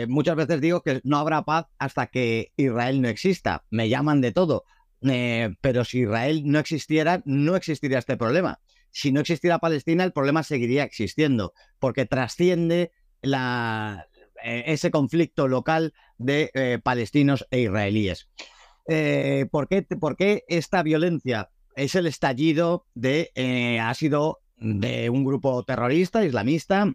Muchas veces digo que no habrá paz hasta que Israel no exista. Me llaman de todo. Eh, pero si Israel no existiera, no existiría este problema. Si no existiera Palestina, el problema seguiría existiendo, porque trasciende eh, ese conflicto local de palestinos e israelíes. ¿por, qué, ¿por, qué, esta violencia? Es el estallido de, ha sido de un grupo terrorista, islamista,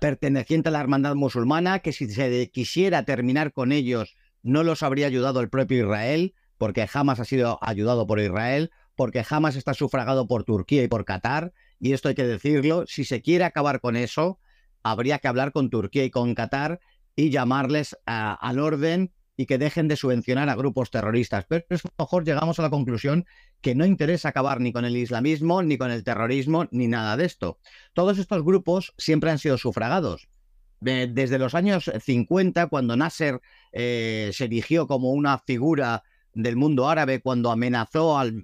perteneciente a la hermandad musulmana, que si se quisiera terminar con ellos no los habría ayudado el propio Israel, porque jamás ha sido ayudado por Israel, porque jamás está sufragado por Turquía y por Qatar, y esto hay que decirlo, si se quiere acabar con eso, habría que hablar con Turquía y con Qatar y llamarles al orden y que dejen de subvencionar a grupos terroristas. Pero a lo mejor llegamos a la conclusión que no interesa acabar ni con el islamismo, ni con el terrorismo, ni nada de esto. Todos estos grupos siempre han sido sufragados. desde los años 50, cuando Nasser se erigió como una figura del mundo árabe, cuando amenazó al,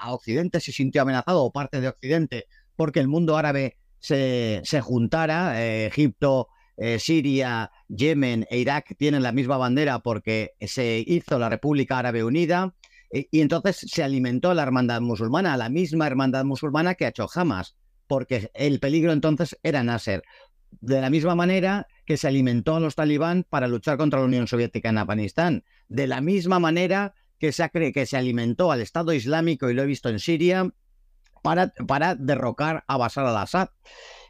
a Occidente, se sintió amenazado, o parte de Occidente, porque el mundo árabe se, se juntara, Egipto, Siria, Yemen e Irak tienen la misma bandera porque se hizo la República Árabe Unida, y entonces se alimentó la hermandad musulmana, la misma hermandad musulmana que ha hecho Hamas, porque el peligro entonces era Nasser. De la misma manera que se alimentó a los talibán para luchar contra la Unión Soviética en Afganistán. De la misma manera que se, que se alimentó al Estado Islámico, y lo he visto en Siria, para, para derrocar a Bashar al-Assad.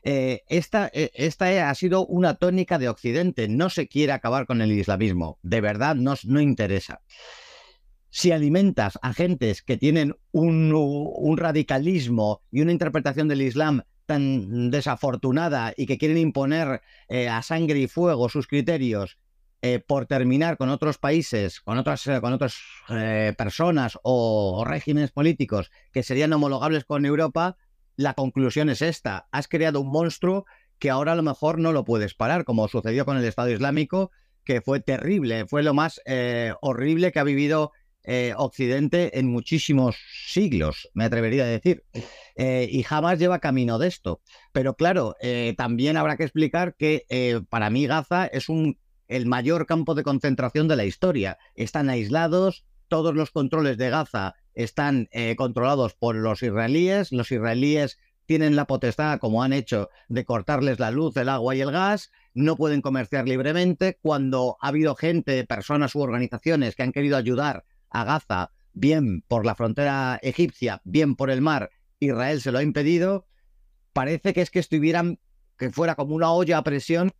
Eh, esta, eh, esta, ha sido una tónica de Occidente. No se quiere acabar con el islamismo. De verdad, no, no interesa si alimentas a gentes que tienen un, radicalismo y una interpretación del Islam tan desafortunada y que quieren imponer eh, a sangre y fuego sus criterios eh, por terminar con otros países, con otras, eh, con otras personas o, regímenes políticos que serían homologables con Europa, la conclusión es esta. Has creado un monstruo que ahora a lo mejor no lo puedes parar, como sucedió con el Estado Islámico, que fue terrible, fue lo más horrible que ha vivido eh, Occidente en muchísimos siglos, me atrevería a decir. Eh, y jamás lleva camino de esto. Pero claro, eh, también habrá que explicar que para mí Gaza es un, el mayor campo de concentración de la historia. Están aislados, todos los controles de Gaza están controlados por los israelíes, los israelíes tienen la potestad, como han hecho, de cortarles la luz, el agua y el gas, no pueden comerciar libremente. Cuando ha habido gente, personas u organizaciones que han querido ayudar a Gaza, bien por la frontera egipcia, bien por el mar, Israel se lo ha impedido, parece que es que estuvieran, que fuera como una olla a presión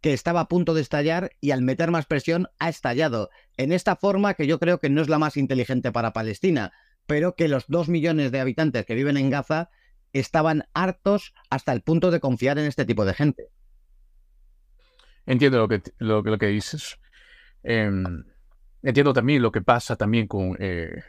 que estaba a punto de estallar y al meter más presión ha estallado. En esta forma que yo creo que no es la más inteligente para Palestina, pero que los dos millones de habitantes que viven en Gaza estaban hartos hasta el punto de confiar en este tipo de gente. Entiendo lo que, lo, que dices. Em, entiendo también lo que pasa también con, eh,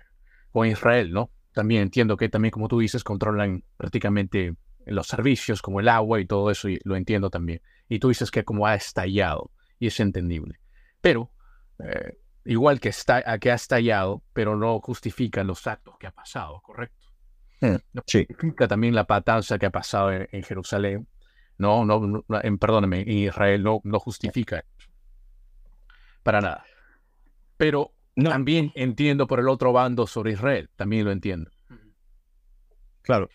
con Israel, ¿no? También entiendo que también, como tú dices, controlan prácticamente los servicios como el agua y todo eso, y lo entiendo también. Y tú dices que como ha estallado, y es entendible. Pero, eh, igual que, está, que ha estallado, pero no justifica los actos que ha pasado, ¿correcto? Mm, no justifica también la patanza que ha pasado en, Jerusalén. No, no, no en, perdóname, en Israel no, no justifica para nada. Pero también entiendo por el otro bando sobre Israel, también lo entiendo. Claro.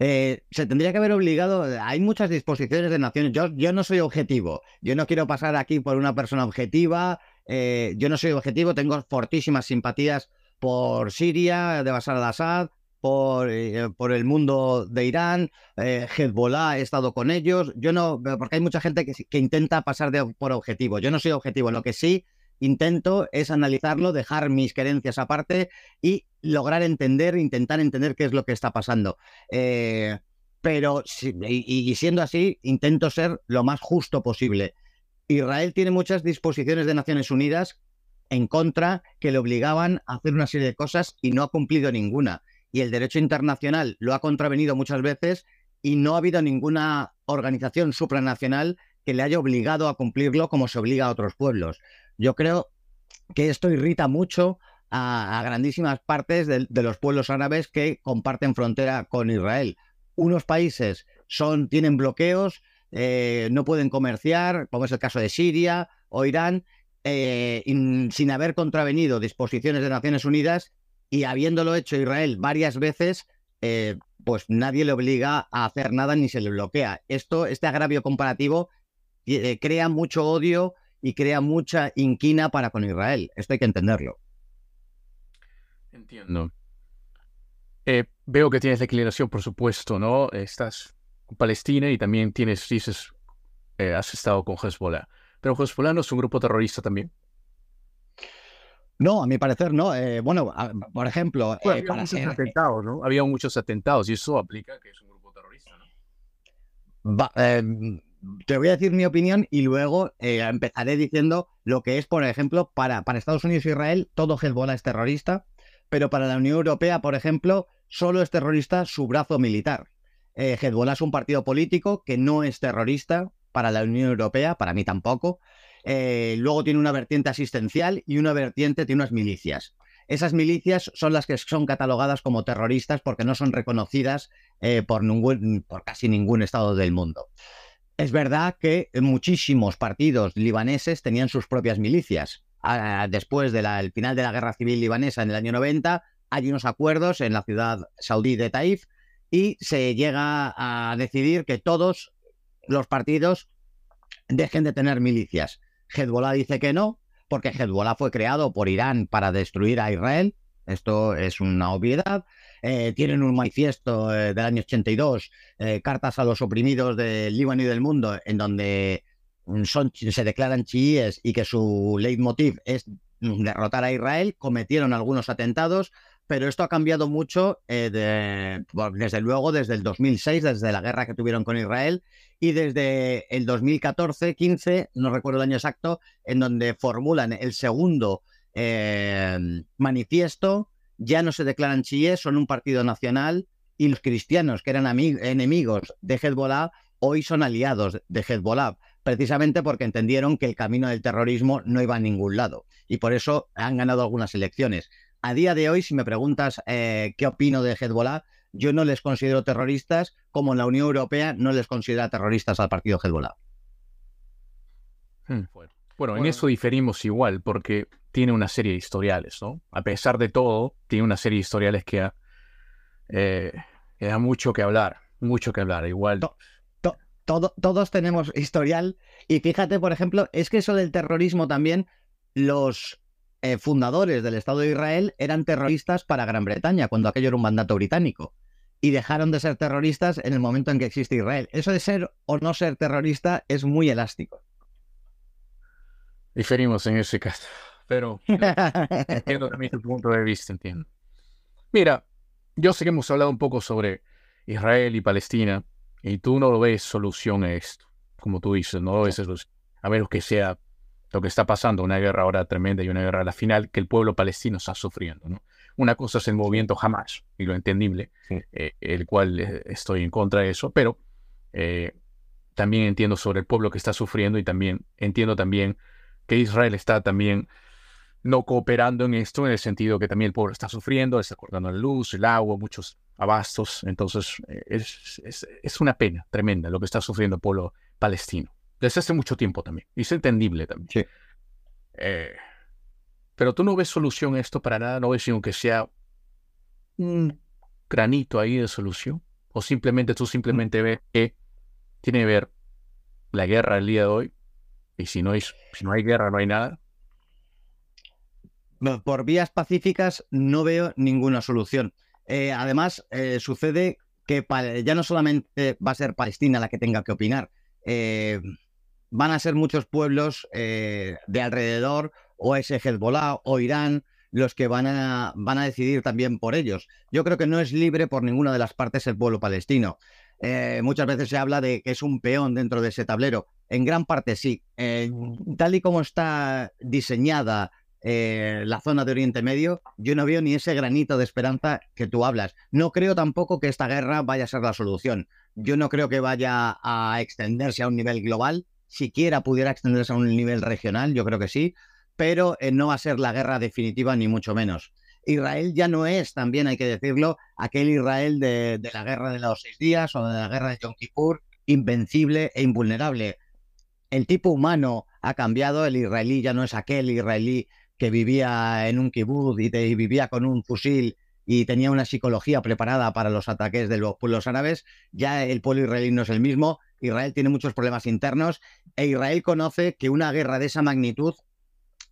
Eh, se tendría que haber obligado, hay muchas disposiciones de naciones, yo, yo no soy objetivo, yo no quiero pasar aquí por una persona objetiva, eh, yo no soy objetivo, tengo fortísimas simpatías por Siria, de Bashar al-Assad, por, eh, por, el mundo de Irán, Hezbollah, he estado con ellos, yo no, porque hay mucha gente que, que intenta pasar de, por objetivo, yo no soy objetivo, lo que sí intento es analizarlo, dejar mis creencias aparte y lograr entender, intentar entender qué es lo que está pasando. Eh, pero, y, siendo así, intento ser lo más justo posible. Israel tiene muchas disposiciones de Naciones Unidas en contra que le obligaban a hacer una serie de cosas y no ha cumplido ninguna. Y el derecho internacional lo ha contravenido muchas veces y no ha habido ninguna organización supranacional que le haya obligado a cumplirlo como se obliga a otros pueblos. Yo creo que esto irrita mucho a, grandísimas partes de, los pueblos árabes que comparten frontera con Israel. Unos países son, tienen bloqueos, eh, no pueden comerciar, como es el caso de Siria o Irán, eh, sin haber contravenido disposiciones de Naciones Unidas y habiéndolo hecho Israel varias veces, eh, pues nadie le obliga a hacer nada ni se le bloquea. Esto, este agravio comparativo crea mucho odio y crea mucha inquina para con Israel. Esto hay que entenderlo. Entiendo. Eh, veo que tienes declinación, por supuesto, ¿no? Estás con Palestina y también tienes, dices, eh, has estado con Hezbollah. Pero Hezbollah no es un grupo terrorista también. No, a mi parecer no. Eh, bueno, por ejemplo, había muchos atentados, ¿no? Había muchos atentados y eso aplica que es un grupo terrorista, ¿no? Em, te voy a decir mi opinión y luego eh, empezaré diciendo lo que es, por ejemplo, para, Estados Unidos e Israel, todo Hezbollah es terrorista, pero para la Unión Europea, por ejemplo, solo es terrorista su brazo militar. Eh, Hezbollah es un partido político que no es terrorista, para la Unión Europea, para mí tampoco. Eh, luego tiene una vertiente asistencial y una vertiente tiene unas milicias. Esas milicias son las que son catalogadas como terroristas porque no son reconocidas por, por casi ningún Estado del mundo. Es verdad que muchísimos partidos libaneses tenían sus propias milicias. Ah, después del final de la guerra civil libanesa en el año 90, hay unos acuerdos en la ciudad saudí de Taif y se llega a decidir que todos los partidos dejen de tener milicias. Hezbollah dice que no, porque Hezbollah fue creado por Irán para destruir a Israel. Esto es una obviedad. Eh, tienen un manifiesto eh, del año 82, eh, cartas a los oprimidos del Líbano y del mundo, en donde son, se declaran chiíes y que su leitmotiv es derrotar a Israel. Cometieron algunos atentados, pero esto ha cambiado mucho desde luego desde el 2006, desde la guerra que tuvieron con Israel y desde el 2014-15, no recuerdo el año exacto, en donde formulan el segundo eh, manifiesto, ya no se declaran chiíes, son un partido nacional y los cristianos que eran enemigos de Hezbollah hoy son aliados de Hezbollah, precisamente porque entendieron que el camino del terrorismo no iba a ningún lado y por eso han ganado algunas elecciones. A día de hoy, si me preguntas eh, qué opino de Hezbollah, yo no les considero terroristas, como en la Unión Europea no les considera terroristas al partido Hezbollah. Hmm. Bueno, en eso diferimos igual, porque tiene una serie de historiales, ¿no? A pesar de todo, tiene una serie de historiales que, eh, da mucho que hablar, mucho que hablar, igual. todos tenemos historial, y fíjate, por ejemplo, es que eso del terrorismo también, los eh, fundadores del Estado de Israel eran terroristas para Gran Bretaña, cuando aquello era un mandato británico y dejaron de ser terroristas en el momento en que existe Israel. Eso de ser o no ser terrorista es muy elástico. Diferimos en ese caso, pero entiendo también tu punto de vista, entiendo. Mira, yo sé que hemos hablado un poco sobre Israel y Palestina, y tú no lo ves solución a esto, como tú dices, no lo ves solución, a menos que sea lo que está pasando, una guerra ahora tremenda y una guerra a la final que el pueblo palestino está sufriendo, ¿no? Una cosa es el movimiento Hamas, y lo entendible, eh, el cual eh, estoy en contra de eso, pero eh, también entiendo sobre el pueblo que está sufriendo y también entiendo también que Israel está también no cooperando en esto, en el sentido que también el pueblo está sufriendo, está cortando la luz, el agua, muchos abastos. Entonces, es, es, una pena tremenda lo que está sufriendo el pueblo palestino. Desde hace mucho tiempo también. Y es entendible también. Sí. Pero tú no ves solución a esto para nada, no ves aunque sea un granito ahí de solución. O simplemente tú simplemente ves que tiene que ver la guerra el día de hoy. Y si no hay, si no hay guerra, no hay nada. Por vías pacíficas no veo ninguna solución. Eh, además, eh, sucede que ya no solamente va a ser Palestina la que tenga que opinar, eh, van a ser muchos pueblos de alrededor o ese Hezbollah o Irán los que van a, van a decidir también por ellos. Yo creo que no es libre por ninguna de las partes el pueblo palestino. Muchas veces se habla de que es un peón dentro de ese tablero. En gran parte sí. Tal y como está diseñada eh, la zona de Oriente Medio, yo no veo ni ese granito de esperanza que tú hablas. No creo tampoco que esta guerra vaya a ser la solución. Yo no creo que vaya a extenderse a un nivel global. Siquiera pudiera extenderse a un nivel regional, yo creo que sí pero eh, no va a ser la guerra definitiva ni mucho menos. Israel ya no es, también hay que decirlo, aquel Israel de, la guerra de los seis días o de la guerra de Yom Kippur, invencible e invulnerable. El tipo humano ha cambiado, el israelí ya no es aquel israelí que vivía en un kibbutz y, vivía con un fusil y tenía una psicología preparada para los ataques de los pueblos árabes, ya el pueblo israelí no es el mismo, Israel tiene muchos problemas internos e Israel conoce que una guerra de esa magnitud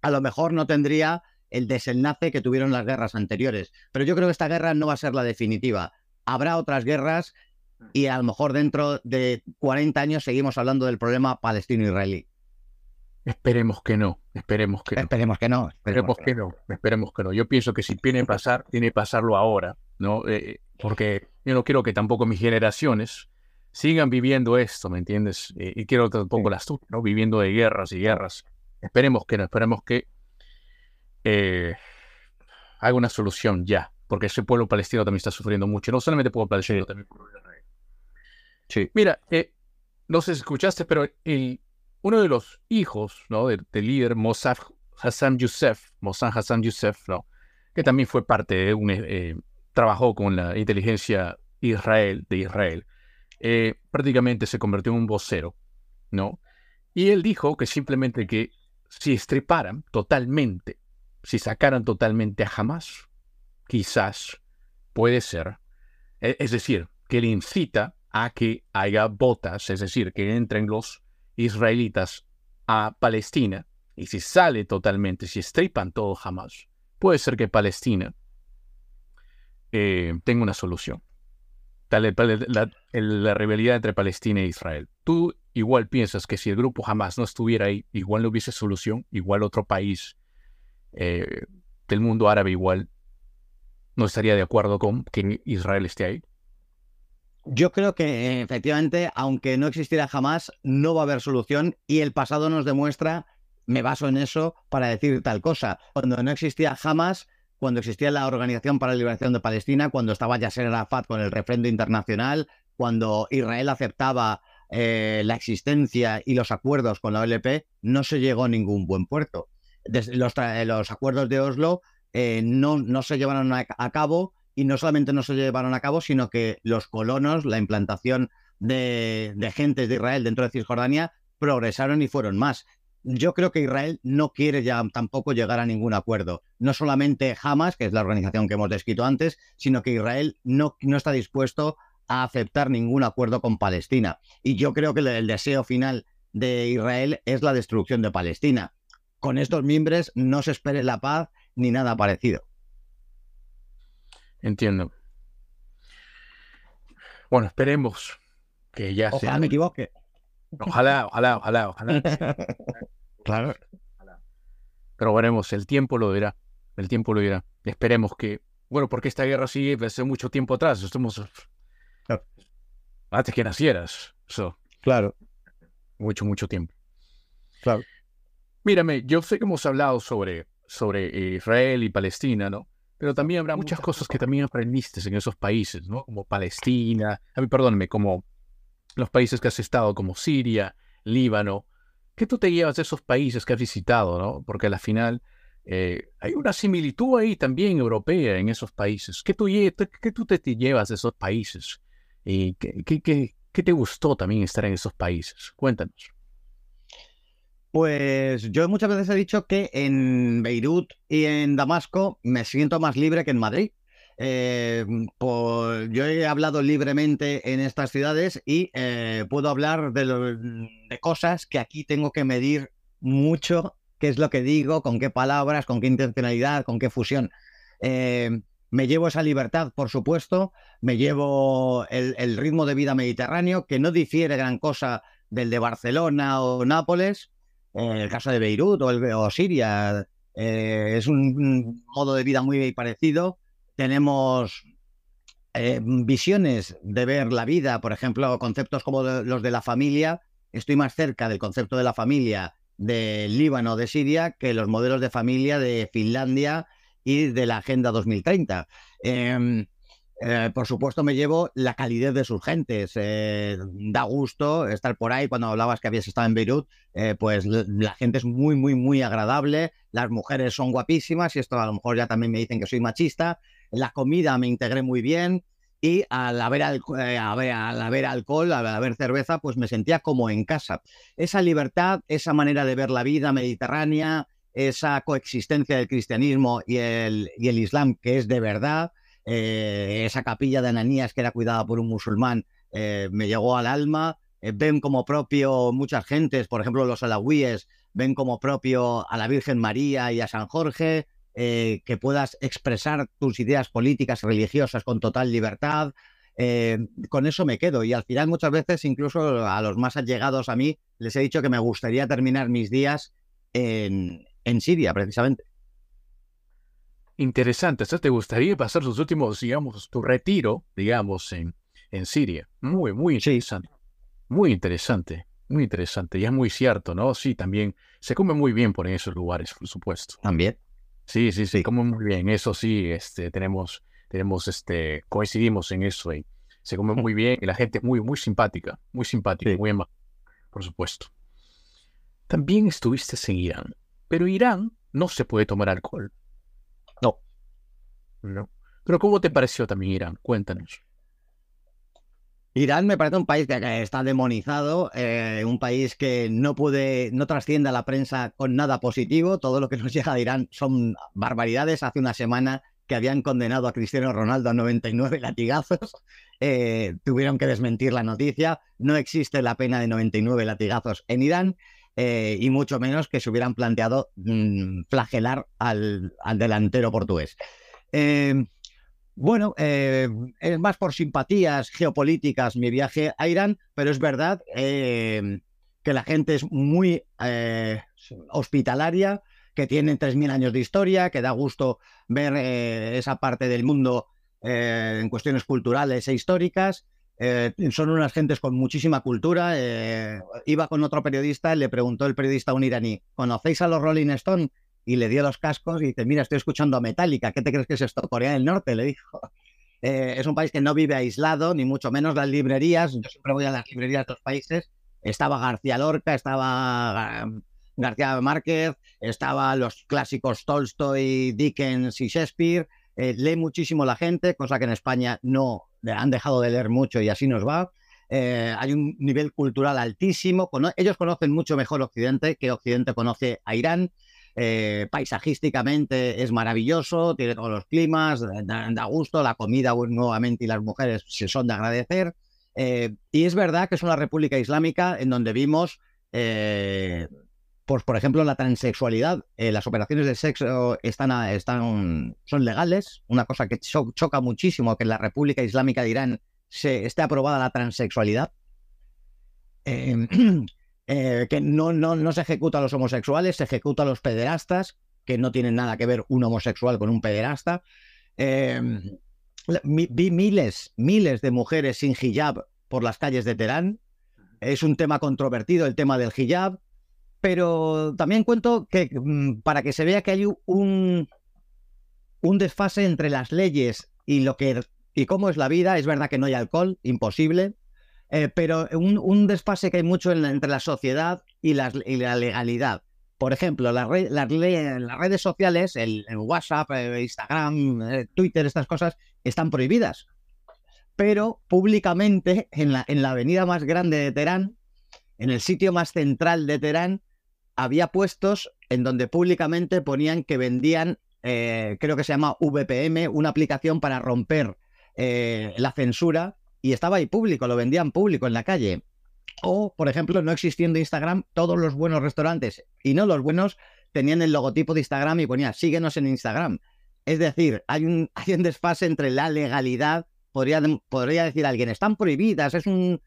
a lo mejor no tendría el desenlace que tuvieron las guerras anteriores. Pero yo creo que esta guerra no va a ser la definitiva. Habrá otras guerras y a lo mejor dentro de 40 años seguimos hablando del problema palestino-israelí. Esperemos que no, esperemos que no. Esperemos que no. Esperemos, que, no. esperemos que no. Yo pienso que si tiene que pasar, tiene que pasarlo ahora, ¿no? Eh, porque yo no quiero que tampoco mis generaciones sigan viviendo esto, ¿me entiendes? Eh, y quiero tampoco las tuyas, ¿no? Viviendo de guerras y guerras Esperemos que no, esperemos que eh, haga una solución ya, porque ese pueblo palestino también está sufriendo mucho, no solamente el pueblo palestino, también el pueblo de Israel. Sí. Mira, eh, no sé si escuchaste, pero el, uno de los hijos ¿no? del, líder Mossad Hassan Youssef, Mossad Hassan Youssef, ¿no? que también fue parte de un... Eh, trabajó con la inteligencia Israel de Israel, eh, prácticamente se convirtió en un vocero, ¿no? Y él dijo que simplemente que si estriparan totalmente, si sacaran totalmente a Hamas, quizás puede ser, e, es decir, que le incita a que haya botas, es decir, que entren los israelitas a Palestina, y si sale totalmente, si estripan todo Hamas, puede ser que Palestina eh, tenga una solución. Tal, la, la, rivalidad entre Palestina e Israel. ¿Tú igual piensas que si el grupo jamás no estuviera ahí, igual no hubiese solución? Igual otro país eh, del mundo árabe igual no estaría de acuerdo con que Israel esté ahí? Yo creo que efectivamente, aunque no existiera jamás, no va a haber solución y el pasado nos demuestra, me baso en eso para decir tal cosa. Cuando no existía jamás, cuando existía la Organización para la Liberación de Palestina, cuando estaba Yasser Arafat con el refrendo internacional, cuando Israel aceptaba eh, la existencia y los acuerdos con la OLP, no se llegó a ningún buen puerto. los, los, acuerdos de Oslo eh, no, no, se llevaron a, cabo y no solamente no se llevaron a cabo, sino que los colonos, la implantación de, gentes de Israel dentro de Cisjordania, progresaron y fueron más yo creo que Israel no quiere ya tampoco llegar a ningún acuerdo. No solamente Hamas, que es la organización que hemos descrito antes, sino que Israel no, no está dispuesto a aceptar ningún acuerdo con Palestina. Y yo creo que el deseo final de Israel es la destrucción de Palestina. Con estos miembros no se espere la paz ni nada parecido. Entiendo. Bueno, esperemos que ya Ojalá me equivoque. Ojalá, ojalá, ojalá, ojalá. claro. Pero veremos, el tiempo lo dirá. El tiempo lo dirá. Esperemos que. Bueno, porque esta guerra sigue hace mucho tiempo atrás. Estamos. Antes que nacieras. Claro. Mucho, mucho tiempo. Claro. Mírame, yo sé que hemos hablado sobre, sobre Israel y Palestina, ¿no? Pero también habrá muchas, cosas que también aprendiste en esos países, ¿no? Como Palestina, a mí, perdóname, como los países que has estado, como Siria, Líbano. ¿Qué tú te llevas de esos países que has visitado? ¿no? Porque al final eh, hay una similitud ahí también europea en esos países. ¿Qué tú, qué tú te, llevas de esos países? ¿Y qué, qué, qué, te gustó también estar en esos países? Cuéntanos. Pues yo muchas veces he dicho que en Beirut y en Damasco me siento más libre que en Madrid. Eh, pues yo he hablado libremente en estas ciudades y eh, puedo hablar de, cosas que aquí tengo que medir mucho qué es lo que digo, con qué palabras, con qué intencionalidad, con qué fusión. Eh, me llevo esa libertad, por supuesto, me llevo el, ritmo de vida mediterráneo, que no difiere gran cosa del de Barcelona o Nápoles, en el caso de Beirut o, o Siria, es un modo de vida muy parecido tenemos eh, visiones de ver la vida, por ejemplo, conceptos como los de la familia. Estoy más cerca del concepto de la familia del Líbano, de Siria, que los modelos de familia de Finlandia y de la Agenda 2030. Eh, por supuesto, me llevo la calidez de sus gentes. Eh, da gusto estar por ahí. Cuando hablabas que habías estado en Beirut, eh, pues la gente es muy, muy, muy agradable. Las mujeres son guapísimas y esto a lo mejor ya también me dicen que soy machista. La comida me integré muy bien y al haber, al haber alcohol, al haber cerveza, pues me sentía como en casa. Esa libertad, esa manera de ver la vida mediterránea, esa coexistencia del cristianismo y el, y el islam que es de verdad, eh, esa capilla de Ananías que era cuidada por un musulmán eh, me llegó al alma. Eh, ven como propio muchas gentes, por ejemplo los alawíes, ven como propio a la Virgen María y a San Jorge, que puedas expresar tus ideas políticas y religiosas con total libertad. con eso me quedo y al final muchas veces incluso a los más allegados a mí les he dicho que me gustaría terminar mis días en, en Siria precisamente. Interesante. ¿Te gustaría pasar sus últimos, digamos, tu retiro, digamos, en, en Siria? Muy, muy interesante. Muy interesante. Muy interesante. Y es muy cierto, ¿no? Sí, también se come muy bien por esos lugares, por supuesto. También. Sí, sí, sí, sí. come muy bien. Eso sí, este, tenemos, tenemos, este, coincidimos en eso. Y se come muy bien y la gente es muy, muy simpática, muy simpática, muy por supuesto. También estuviste en Irán, pero Irán no se puede tomar alcohol. Pero ¿cómo te pareció también Irán? Cuéntanos. Irán me parece un país que está demonizado, eh, un país que no puede, no trasciende a la prensa con nada positivo. Todo lo que nos llega de Irán son barbaridades. Hace una semana que habían condenado a Cristiano Ronaldo a 99 latigazos, eh, tuvieron que desmentir la noticia. No existe la pena de 99 latigazos en Irán. Eh, y mucho menos que se hubieran planteado mm, flagelar al, al, delantero portugués. Bueno, eh, es más por simpatías geopolíticas mi viaje a Irán, pero es verdad eh, que la gente es muy eh, hospitalaria, que tiene 3.000 años de historia, que da gusto ver esa parte del mundo en cuestiones culturales e históricas. son unas gentes con muchísima cultura. iba con otro periodista, le preguntó el periodista a un iraní, ¿conocéis a los Rolling Stones? Y le dio los cascos y dice, mira, estoy escuchando Metallica, ¿qué te crees que es esto? Corea del Norte, le dijo. Eh, es un país que no vive aislado, ni mucho menos las librerías. Yo siempre voy a las librerías de los países. Estaba García Lorca, estaba García Márquez, estaba los clásicos Tolstoy, Dickens y Shakespeare. Eh, lee muchísimo la gente, cosa que en España no han dejado de leer mucho y así nos va. Eh, hay un nivel cultural altísimo. ellos conocen mucho mejor Occidente que Occidente conoce a Irán. Eh, paisajísticamente es maravilloso, tiene todos los climas, da, gusto, la comida nuevamente y las mujeres se son de agradecer. Eh, y es verdad que es una república islámica en donde vimos, eh, pues por ejemplo, la transexualidad. las operaciones de sexo están, están, son legales, una cosa que choca muchísimo que en la República Islámica de Irán se esté aprobada la transexualidad. Eh, que no, no, no se ejecuta a los homosexuales, se ejecuta a los pederastas, que no tienen nada que ver un homosexual con un pederasta. Em, vi miles, miles de mujeres sin hijab por las calles de Teherán. Es un tema controvertido el tema del hijab, pero también cuento que mm, para que se vea que hay un, un desfase entre las leyes y lo que y cómo es la vida, es verdad que no hay alcohol, imposible, eh, pero un, desfase que hay mucho entre la sociedad y, la legalidad. Por ejemplo, las, redes sociales, el, WhatsApp, eh, Instagram, eh, Twitter, estas cosas, están prohibidas. Pero públicamente, en la, en la avenida más grande de Teherán, en el sitio más central de Teherán, había puestos en donde públicamente ponían que vendían, creo que se llama VPM, una aplicación para romper la censura y estaba ahí público, lo vendían público en la calle. O, por ejemplo, no existiendo Instagram, todos los buenos restaurantes y no los buenos tenían el logotipo de Instagram y ponía síguenos en Instagram. Es decir, hay un, hay un desfase entre la legalidad, podría, podría decir alguien, están prohibidas, es un,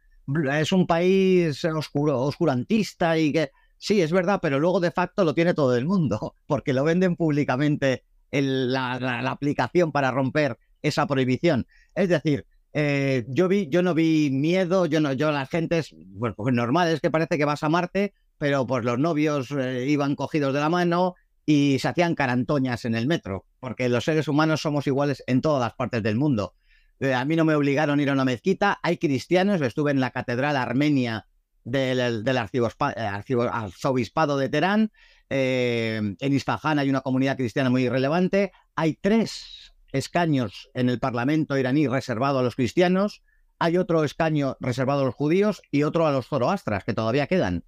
es un país oscuro, oscurantista y que... Sí, es verdad, pero luego de facto lo tiene todo el mundo, porque lo venden públicamente en la, la aplicación para romper esa prohibición. Es decir, eh, yo vi, yo no vi miedo, yo no, yo las gentes, bueno, pues normal es que parece que vas a Marte, pero pues los novios eh, iban cogidos de la mano y se hacían carantoñas en el metro, porque los seres humanos somos iguales en todas las partes del mundo. Eh, a mí no me obligaron a ir a una mezquita, hay cristianos, estuve en la catedral armenia del, del arzobispado de Teherán, en Isfahan hay una comunidad cristiana muy relevante, hay tres escaños en el Parlamento iraní reservado a los cristianos, hay otro escaño reservado a los judíos y otro a los zoroastras, que todavía quedan.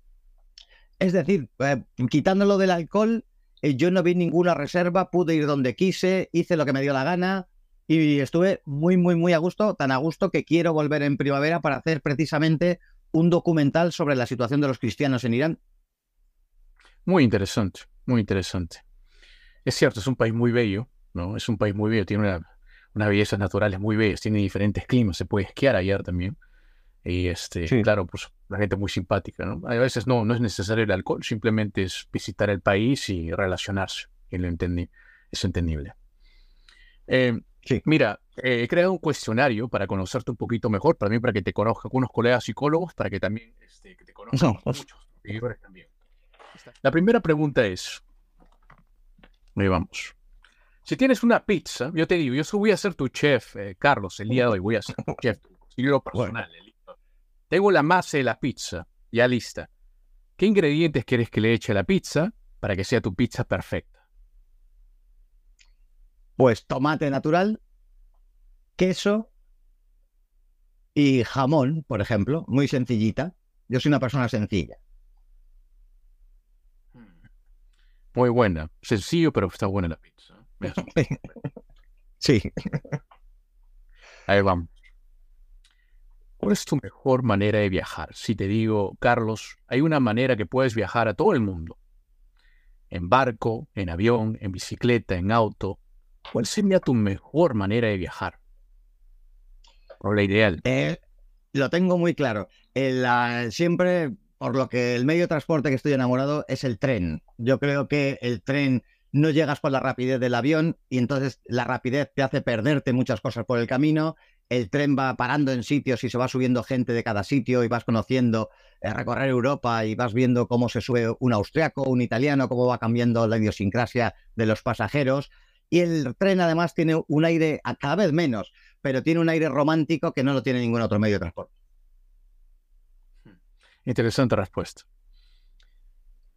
Es decir, eh, quitándolo del alcohol, eh, yo no vi ninguna reserva, pude ir donde quise, hice lo que me dio la gana y estuve muy, muy, muy a gusto, tan a gusto que quiero volver en primavera para hacer precisamente un documental sobre la situación de los cristianos en Irán. Muy interesante, muy interesante. Es cierto, es un país muy bello, es un país muy bello, tiene una, unas bellezas naturales muy bellas, tiene diferentes climas, se puede esquiar ayer también. Y este, claro, pues la gente muy simpática, ¿no? A veces no, no es necesario el alcohol, simplemente es visitar el país y relacionarse. Y lo entendí, es entendible. Eh, mira, eh, he creado un cuestionario para conocerte un poquito mejor, para mí, para que te conozcan unos colegas psicólogos, para que también este, te conozcan muchos también. La primera pregunta es, ahí vamos. Si tienes una pizza, yo te digo, yo voy a ser tu chef, eh, Carlos, el día de hoy voy a ser tu chef, tu personal. Tengo la masa de la pizza. ya lista. ¿Qué ingredientes quieres que le eche a la pizza para que sea tu pizza perfecta? Pues tomate natural, queso y jamón, por ejemplo, muy sencillita. Yo soy una persona sencilla. Muy buena. Sencillo, pero está buena la pizza. sí. Ahí vamos. ¿Cuál es tu mejor manera de viajar? Si te digo, Carlos, hay una manera que puedes viajar a todo el mundo. En barco, en avión, en bicicleta, en auto. ¿Cuál sería tu mejor manera de viajar? O la ideal. Eh, lo tengo muy claro. siempre, por lo que el medio de transporte que estoy enamorado es el tren. Yo creo que el tren no llegas por la rapidez del avión y entonces la rapidez te hace perderte muchas cosas por el camino. El tren va parando en sitios y se va subiendo gente de cada sitio y vas conociendo, eh, recorrer Europa y vas viendo cómo se sube un austriaco, un italiano, cómo va cambiando la idiosincrasia de los pasajeros. Y el tren además tiene un aire, cada vez menos, pero tiene un aire romántico que no lo tiene ningún otro medio de transporte. Interesante respuesta.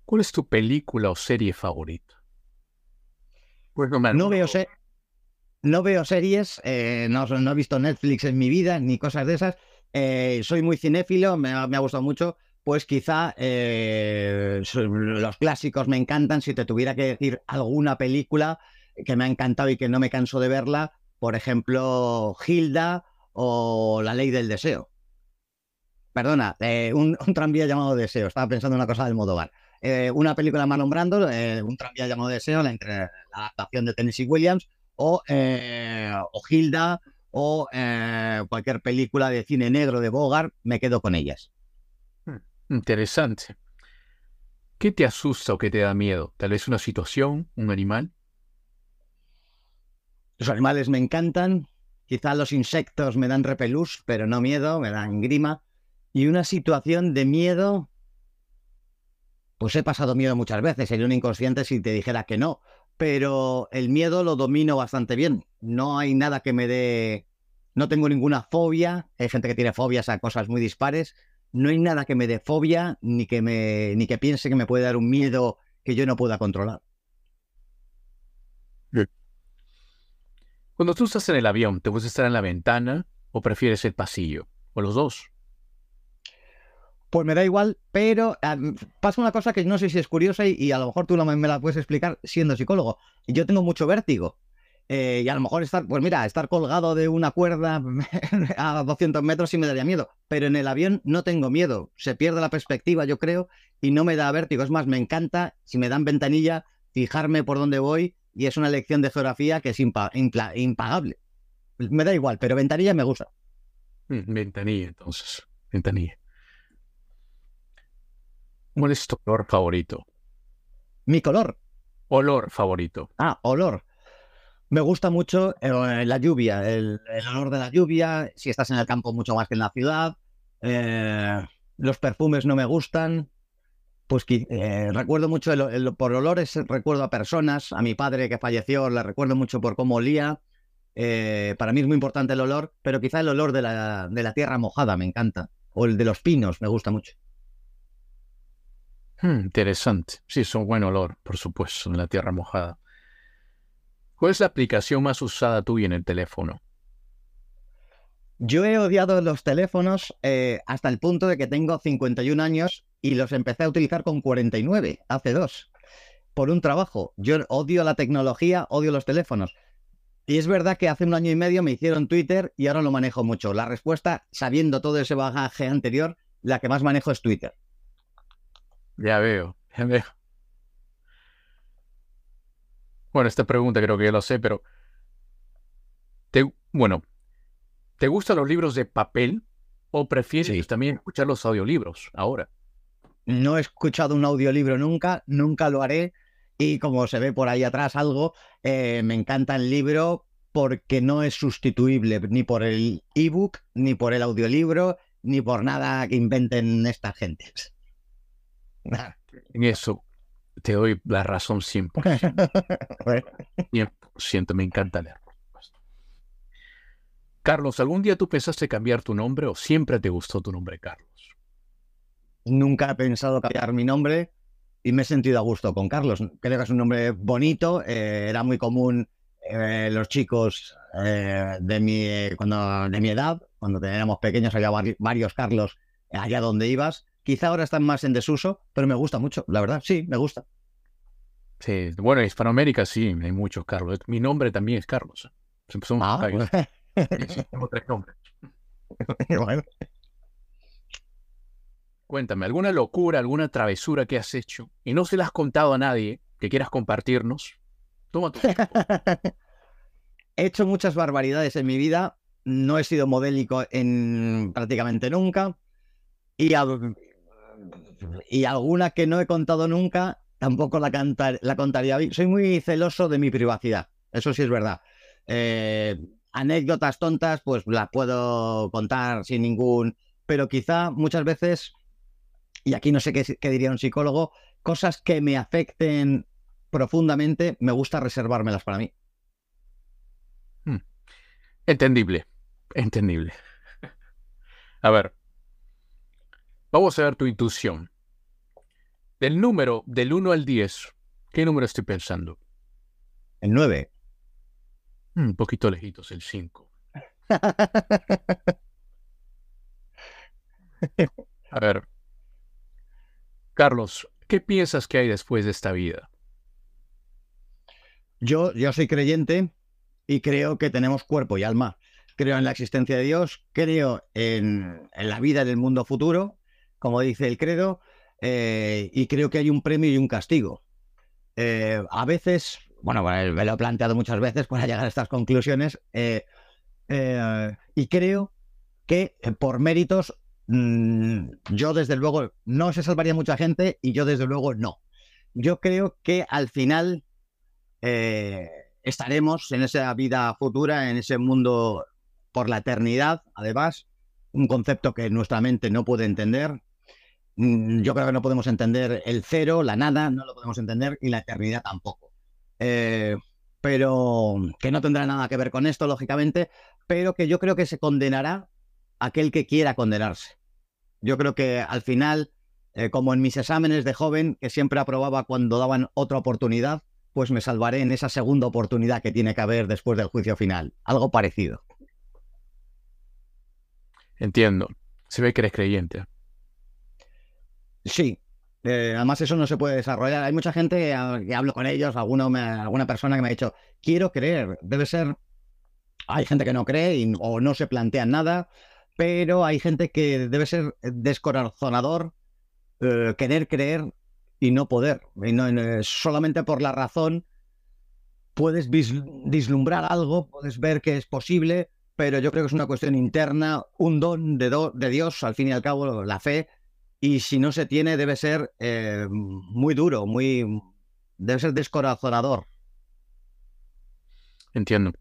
¿Cuál es tu película o serie favorita? Pues no, veo no veo series, eh, no, he visto Netflix en mi vida, ni cosas de esas. Eh, soy muy cinéfilo, me, ha gustado mucho. Pues quizá eh, los clásicos me encantan. Si te tuviera que decir alguna película que me ha encantado y que no me canso de verla, por ejemplo, Hilda o La Ley del Deseo. Perdona, un, tranvía llamado Deseo. Estaba pensando en una cosa del modo bar. Eh, una película más nombrando, eh, un tranvía llamado Deseo, la, la adaptación de Tennessee Williams, o, eh, o Hilda, o cualquier película de cine negro de Bogart, me quedo con ellas. Hmm, interesante. ¿Qué te asusta o qué te da miedo? ¿Tal vez una situación, un animal? Los animales me encantan. Quizá los insectos me dan repelús, pero no miedo, me dan grima. Y una situación de miedo, pues he pasado miedo muchas veces, sería un inconsciente si te dijera que no, pero el miedo lo domino bastante bien. No hay nada que me dé, no tengo ninguna fobia, hay gente que tiene fobias a cosas muy dispares, no hay nada que me dé fobia ni que me ni que piense que me puede dar un miedo que yo no pueda controlar. Cuando tú estás en el avión, ¿te gusta estar en la ventana o prefieres el pasillo? ¿O los dos? Pues me da igual, pero ah, pasa una cosa que no sé si es curiosa y, a lo mejor tú me la puedes explicar siendo psicólogo. Yo tengo mucho vértigo. Eh, y a lo mejor estar, pues mira, estar colgado de una cuerda a 200 metros sí me daría miedo, pero en el avión no tengo miedo, se pierde la perspectiva yo creo y no me da vértigo, es más, me encanta, si me dan ventanilla, fijarme por dónde voy y es una lección de geografía que es impagable. Me da igual, pero ventanilla me gusta. Mm, ventanilla, entonces, ventanilla. ¿Cuál es tu color favorito? Mi color. Olor favorito. Ah, olor. Me gusta mucho eh, la lluvia, el, olor de la lluvia, si estás en el campo mucho más que en la ciudad. Eh, los perfumes no me gustan. Pues eh, recuerdo mucho por olores, recuerdo a personas, a mi padre que falleció, le recuerdo mucho por cómo olía. para mí es muy importante el olor, pero quizá el olor de la, de la tierra mojada me encanta. O el de los pinos me gusta mucho. Hmm, interesante. Sí, es un buen olor, por supuesto, en la tierra mojada. ¿Cuál es la aplicación más usada tuya en el teléfono? Yo he odiado los teléfonos eh, hasta el punto de que tengo 51 años y los empecé a utilizar con 49, hace dos, por un trabajo. Yo odio la tecnología, odio los teléfonos. Y es verdad que hace un año y medio me hicieron Twitter y ahora lo manejo mucho. La respuesta, sabiendo todo ese bagaje anterior, la que más manejo es Twitter. Ya veo, ya veo. Bueno, esta pregunta creo que ya lo sé, pero... Te, bueno, ¿te gustan los libros de papel o prefieres también escuchar los audiolibros ahora? No he escuchado un audiolibro nunca, nunca lo haré. Y como se ve por ahí atrás algo, eh, me encanta el libro porque no es sustituible ni por el ebook, ni por el audiolibro, ni por nada que inventen estas gentes. En eso te doy la razón siempre. 100%, me encanta leer. Carlos, ¿algún día tú pensaste cambiar tu nombre o siempre te gustó tu nombre, Carlos? nunca he pensado cambiar mi nombre y me he sentido a gusto con Carlos. Creo que es un nombre bonito, eh, era muy común eh, los chicos eh, de, mi, cuando, de mi edad, cuando teníamos pequeños, había varios Carlos allá donde ibas. Quizá ahora están más en desuso, pero me gusta mucho, la verdad, sí, me gusta. Sí, bueno, en Hispanoamérica sí, hay muchos Carlos. Mi nombre también es Carlos. ah, tengo tres nombres. Cuéntame, ¿alguna locura, alguna travesura que has hecho y no se la has contado a nadie que quieras compartirnos? Toma tu He hecho muchas barbaridades en mi vida. No he sido modélico en prácticamente nunca. Y, y alguna que no he contado nunca, tampoco la, la contaría. Soy muy celoso de mi privacidad. Eso sí es verdad. Eh, anécdotas tontas, pues las puedo contar sin ningún. Pero quizá muchas veces, y aquí no sé qué, qué diría un psicólogo, cosas que me afecten profundamente, me gusta reservármelas para mí. Hmm. Entendible, entendible. A ver, vamos a ver tu intuición. Del número del 1 al 10, ¿qué número estoy pensando? El 9. Hmm, un poquito lejitos, el 5. A ver, Carlos, ¿qué piensas que hay después de esta vida? Yo, yo soy creyente y creo que tenemos cuerpo y alma. Creo en la existencia de Dios, creo en, la vida del mundo futuro, como dice el credo, eh, y creo que hay un premio y un castigo. Eh, a veces, bueno, me lo he planteado muchas veces para llegar a estas conclusiones, eh, y creo que por méritos mm, yo desde luego no se salvaría mucha gente y yo desde luego no. Yo creo que al final estaremos en esa vida futura, en ese mundo por la eternidad, además, un concepto que nuestra mente no puede entender. Mm, yo creo que no podemos entender el cero, la nada, no lo podemos entender y la eternidad tampoco. Eh, pero que no tendrá nada que ver con esto, lógicamente, pero que yo creo que se condenará aquel que quiera condenarse. Yo creo que al final, eh, como en mis exámenes de joven, que siempre aprobaba cuando daban otra oportunidad, pues me salvaré en esa segunda oportunidad que tiene que haber después del juicio final. Algo parecido. Entiendo. Se ve que eres creyente. Sí. Eh, además, eso no se puede desarrollar. Hay mucha gente que, hablo con ellos, alguno alguna persona que me ha dicho, quiero creer. Debe ser. Hay gente que no cree o no se plantea nada, pero hay gente que debe ser descorazonador eh, querer creer y no poder. Y no, solamente por la razón puedes vislumbrar algo, puedes ver que es posible, pero yo creo que es una cuestión interna, un don de, de Dios, al fin y al cabo, la fe, y si no se tiene debe ser eh, muy duro, muy debe ser descorazonador. Entiendo.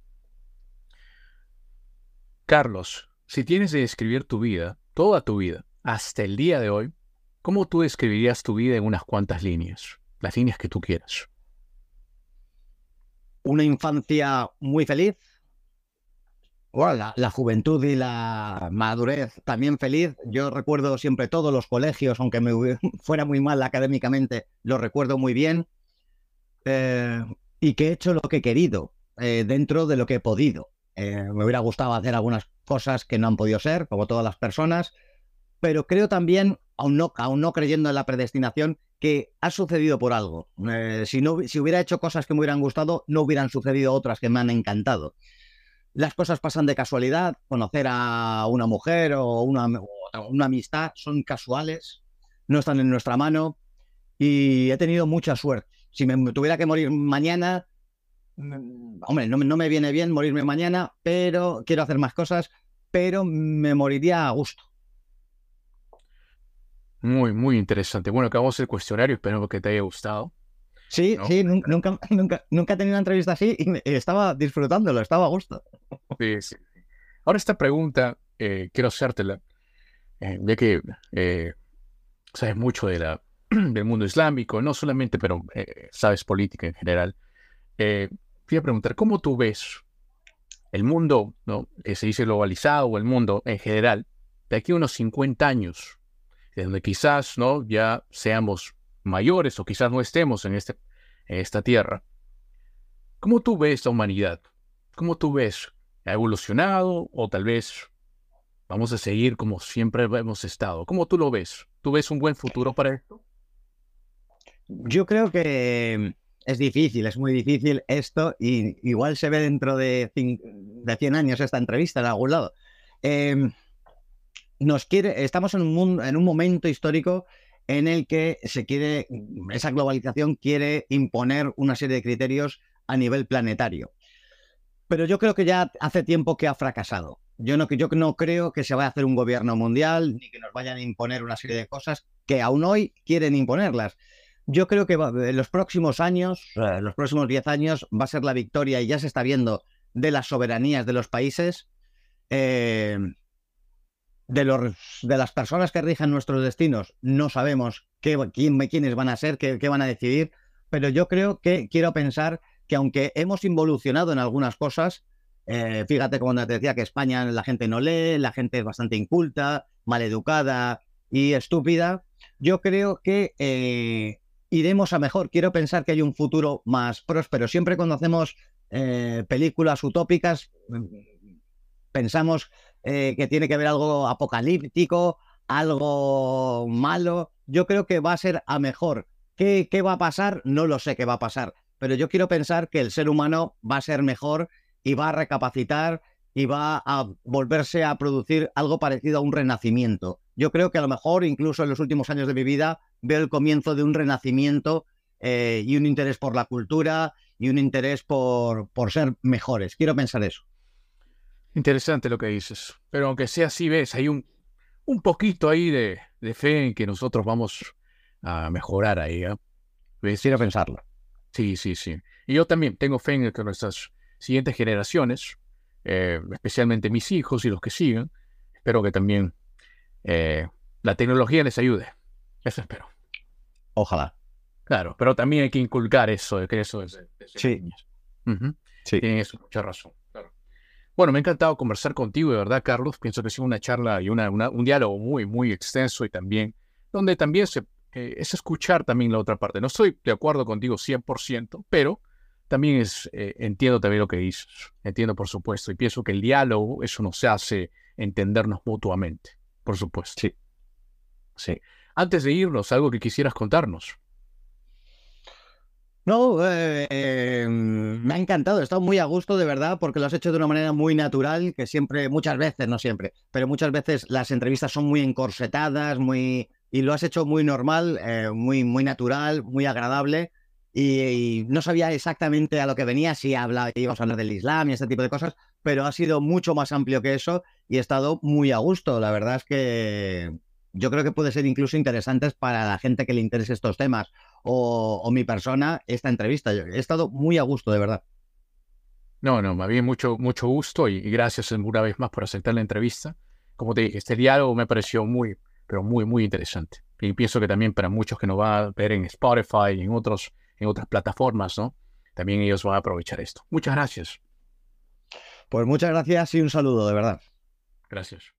Carlos, si tienes de escribir tu vida, toda tu vida, hasta el día de hoy, ¿Cómo tú describirías tu vida en unas cuantas líneas? Las líneas que tú quieras. Una infancia muy feliz. Bueno, la, juventud y la madurez también feliz. Yo recuerdo siempre todos los colegios, aunque me fuera muy mal académicamente, lo recuerdo muy bien. Eh, y que he hecho lo que he querido eh, dentro de lo que he podido. Eh, me hubiera gustado hacer algunas cosas que no han podido ser, como todas las personas, pero creo también aún no, aún no creyendo en la predestinación, que ha sucedido por algo. Si, no, si hubiera hecho cosas que me hubieran gustado, no hubieran sucedido otras que me han encantado. Las cosas pasan de casualidad, conocer a una mujer o una, amistad son casuales, no están en nuestra mano y he tenido mucha suerte. Si me tuviera que morir mañana, mm, hombre, no, no me viene bien morirme mañana, pero quiero hacer más cosas, pero me moriría a gusto. Muy, muy interesante. Bueno, acabamos el cuestionario, espero que te haya gustado. Sí, sí, nunca, nunca, nunca he tenido una entrevista así y estaba disfrutándolo, estaba a gusto. Sí, sí. Ahora esta pregunta eh, quiero hacértela, eh, ya que eh, sabes mucho de la, del mundo islámico, no solamente, pero sabes política en general. Eh, a preguntar, ¿cómo tú ves el mundo, ¿no? que se dice globalizado o el mundo en general, de aquí a unos 50 años? donde quizás no ya seamos mayores o quizás no estemos en, este, en esta tierra. ¿Cómo tú ves la humanidad? ¿Cómo tú ves? ¿Ha evolucionado o tal vez vamos a seguir como siempre hemos estado? ¿Cómo tú lo ves? ¿Tú ves un buen futuro para esto? Yo creo que es difícil, es muy difícil esto y igual se ve dentro de, de 100 años esta entrevista en algún lado. Em, nos quiere, estamos en un, mundo, en un momento histórico en el que se quiere, esa globalización quiere imponer una serie de criterios a nivel planetario. Pero yo creo que ya hace tiempo que ha fracasado. Yo no, yo no creo que se vaya a hacer un gobierno mundial ni que nos vayan a imponer una serie de cosas que aún hoy quieren imponerlas. Yo creo que en los próximos años, en los próximos 10 años, va a ser la victoria y ya se está viendo de las soberanías de los países eh, de, los, de las personas que rigen nuestros destinos, no sabemos qué, quién, quiénes van a ser, qué, qué van a decidir, pero yo creo que quiero pensar que aunque hemos involucionado en algunas cosas, eh, fíjate cuando te decía que España la gente no lee, la gente es bastante inculta, maleducada y estúpida, yo creo que eh, iremos a mejor. Quiero pensar que hay un futuro más próspero. Siempre cuando hacemos eh, películas utópicas, pensamos eh, que tiene que haber algo apocalíptico, algo malo. Yo creo que va a ser a mejor. ¿Qué, ¿Qué va a pasar? No lo sé qué va a pasar, pero yo quiero pensar que el ser humano va a ser mejor y va a recapacitar y va a volverse a producir algo parecido a un renacimiento. Yo creo que a lo mejor, incluso en los últimos años de mi vida, veo el comienzo de un renacimiento eh, y un interés por la cultura y un interés por, por ser mejores. Quiero pensar eso. Interesante lo que dices. Pero aunque sea así, ves, hay un, un poquito ahí de, fe en que nosotros vamos a mejorar ahí. ¿eh? Pensarlo. Sí, sí, sí. Y yo también tengo fe en que nuestras siguientes generaciones, eh, especialmente mis hijos y los que sigan, espero que también eh, la tecnología les ayude. Eso espero. Ojalá. Claro, pero también hay que inculcar eso, de que eso es sí. sí. Tienen eso, mucha razón. Bueno, me ha encantado conversar contigo, de verdad, Carlos. Pienso que ha sido una charla y una, un diálogo muy, muy extenso y también, donde también se, eh, es escuchar también la otra parte. No estoy de acuerdo contigo 100%, pero también es, eh, entiendo también lo que dices. Entiendo, por supuesto, y pienso que el diálogo, eso nos hace entendernos mutuamente, por supuesto. Sí. Sí. Antes de irnos, algo que quisieras contarnos. No, eh, em, me ha encantado, he estado muy a gusto de verdad porque lo has hecho de una manera muy natural, que siempre, muchas veces, no siempre, pero muchas veces las entrevistas son muy encorsetadas, muy y lo has hecho muy normal, eh, muy, muy natural, muy agradable. Y, no sabía exactamente a lo que venía, si habla, íbamos a hablar del Islam y este tipo de cosas, pero ha sido mucho más amplio que eso y he estado muy a gusto. La verdad es que yo creo que puede ser incluso interesante para la gente que le interese estos temas o, mi persona esta entrevista. he estado muy a gusto, de verdad. No, no, me había mucho, mucho gusto y, gracias una vez más por aceptar la entrevista. Como te dije, este diálogo me pareció muy, pero muy, muy interesante. Y pienso que también para muchos que nos van a ver en Spotify y en, otros, en otras plataformas, ¿no? También ellos van a aprovechar esto. Muchas gracias. Pues muchas gracias y un saludo, de verdad. Gracias.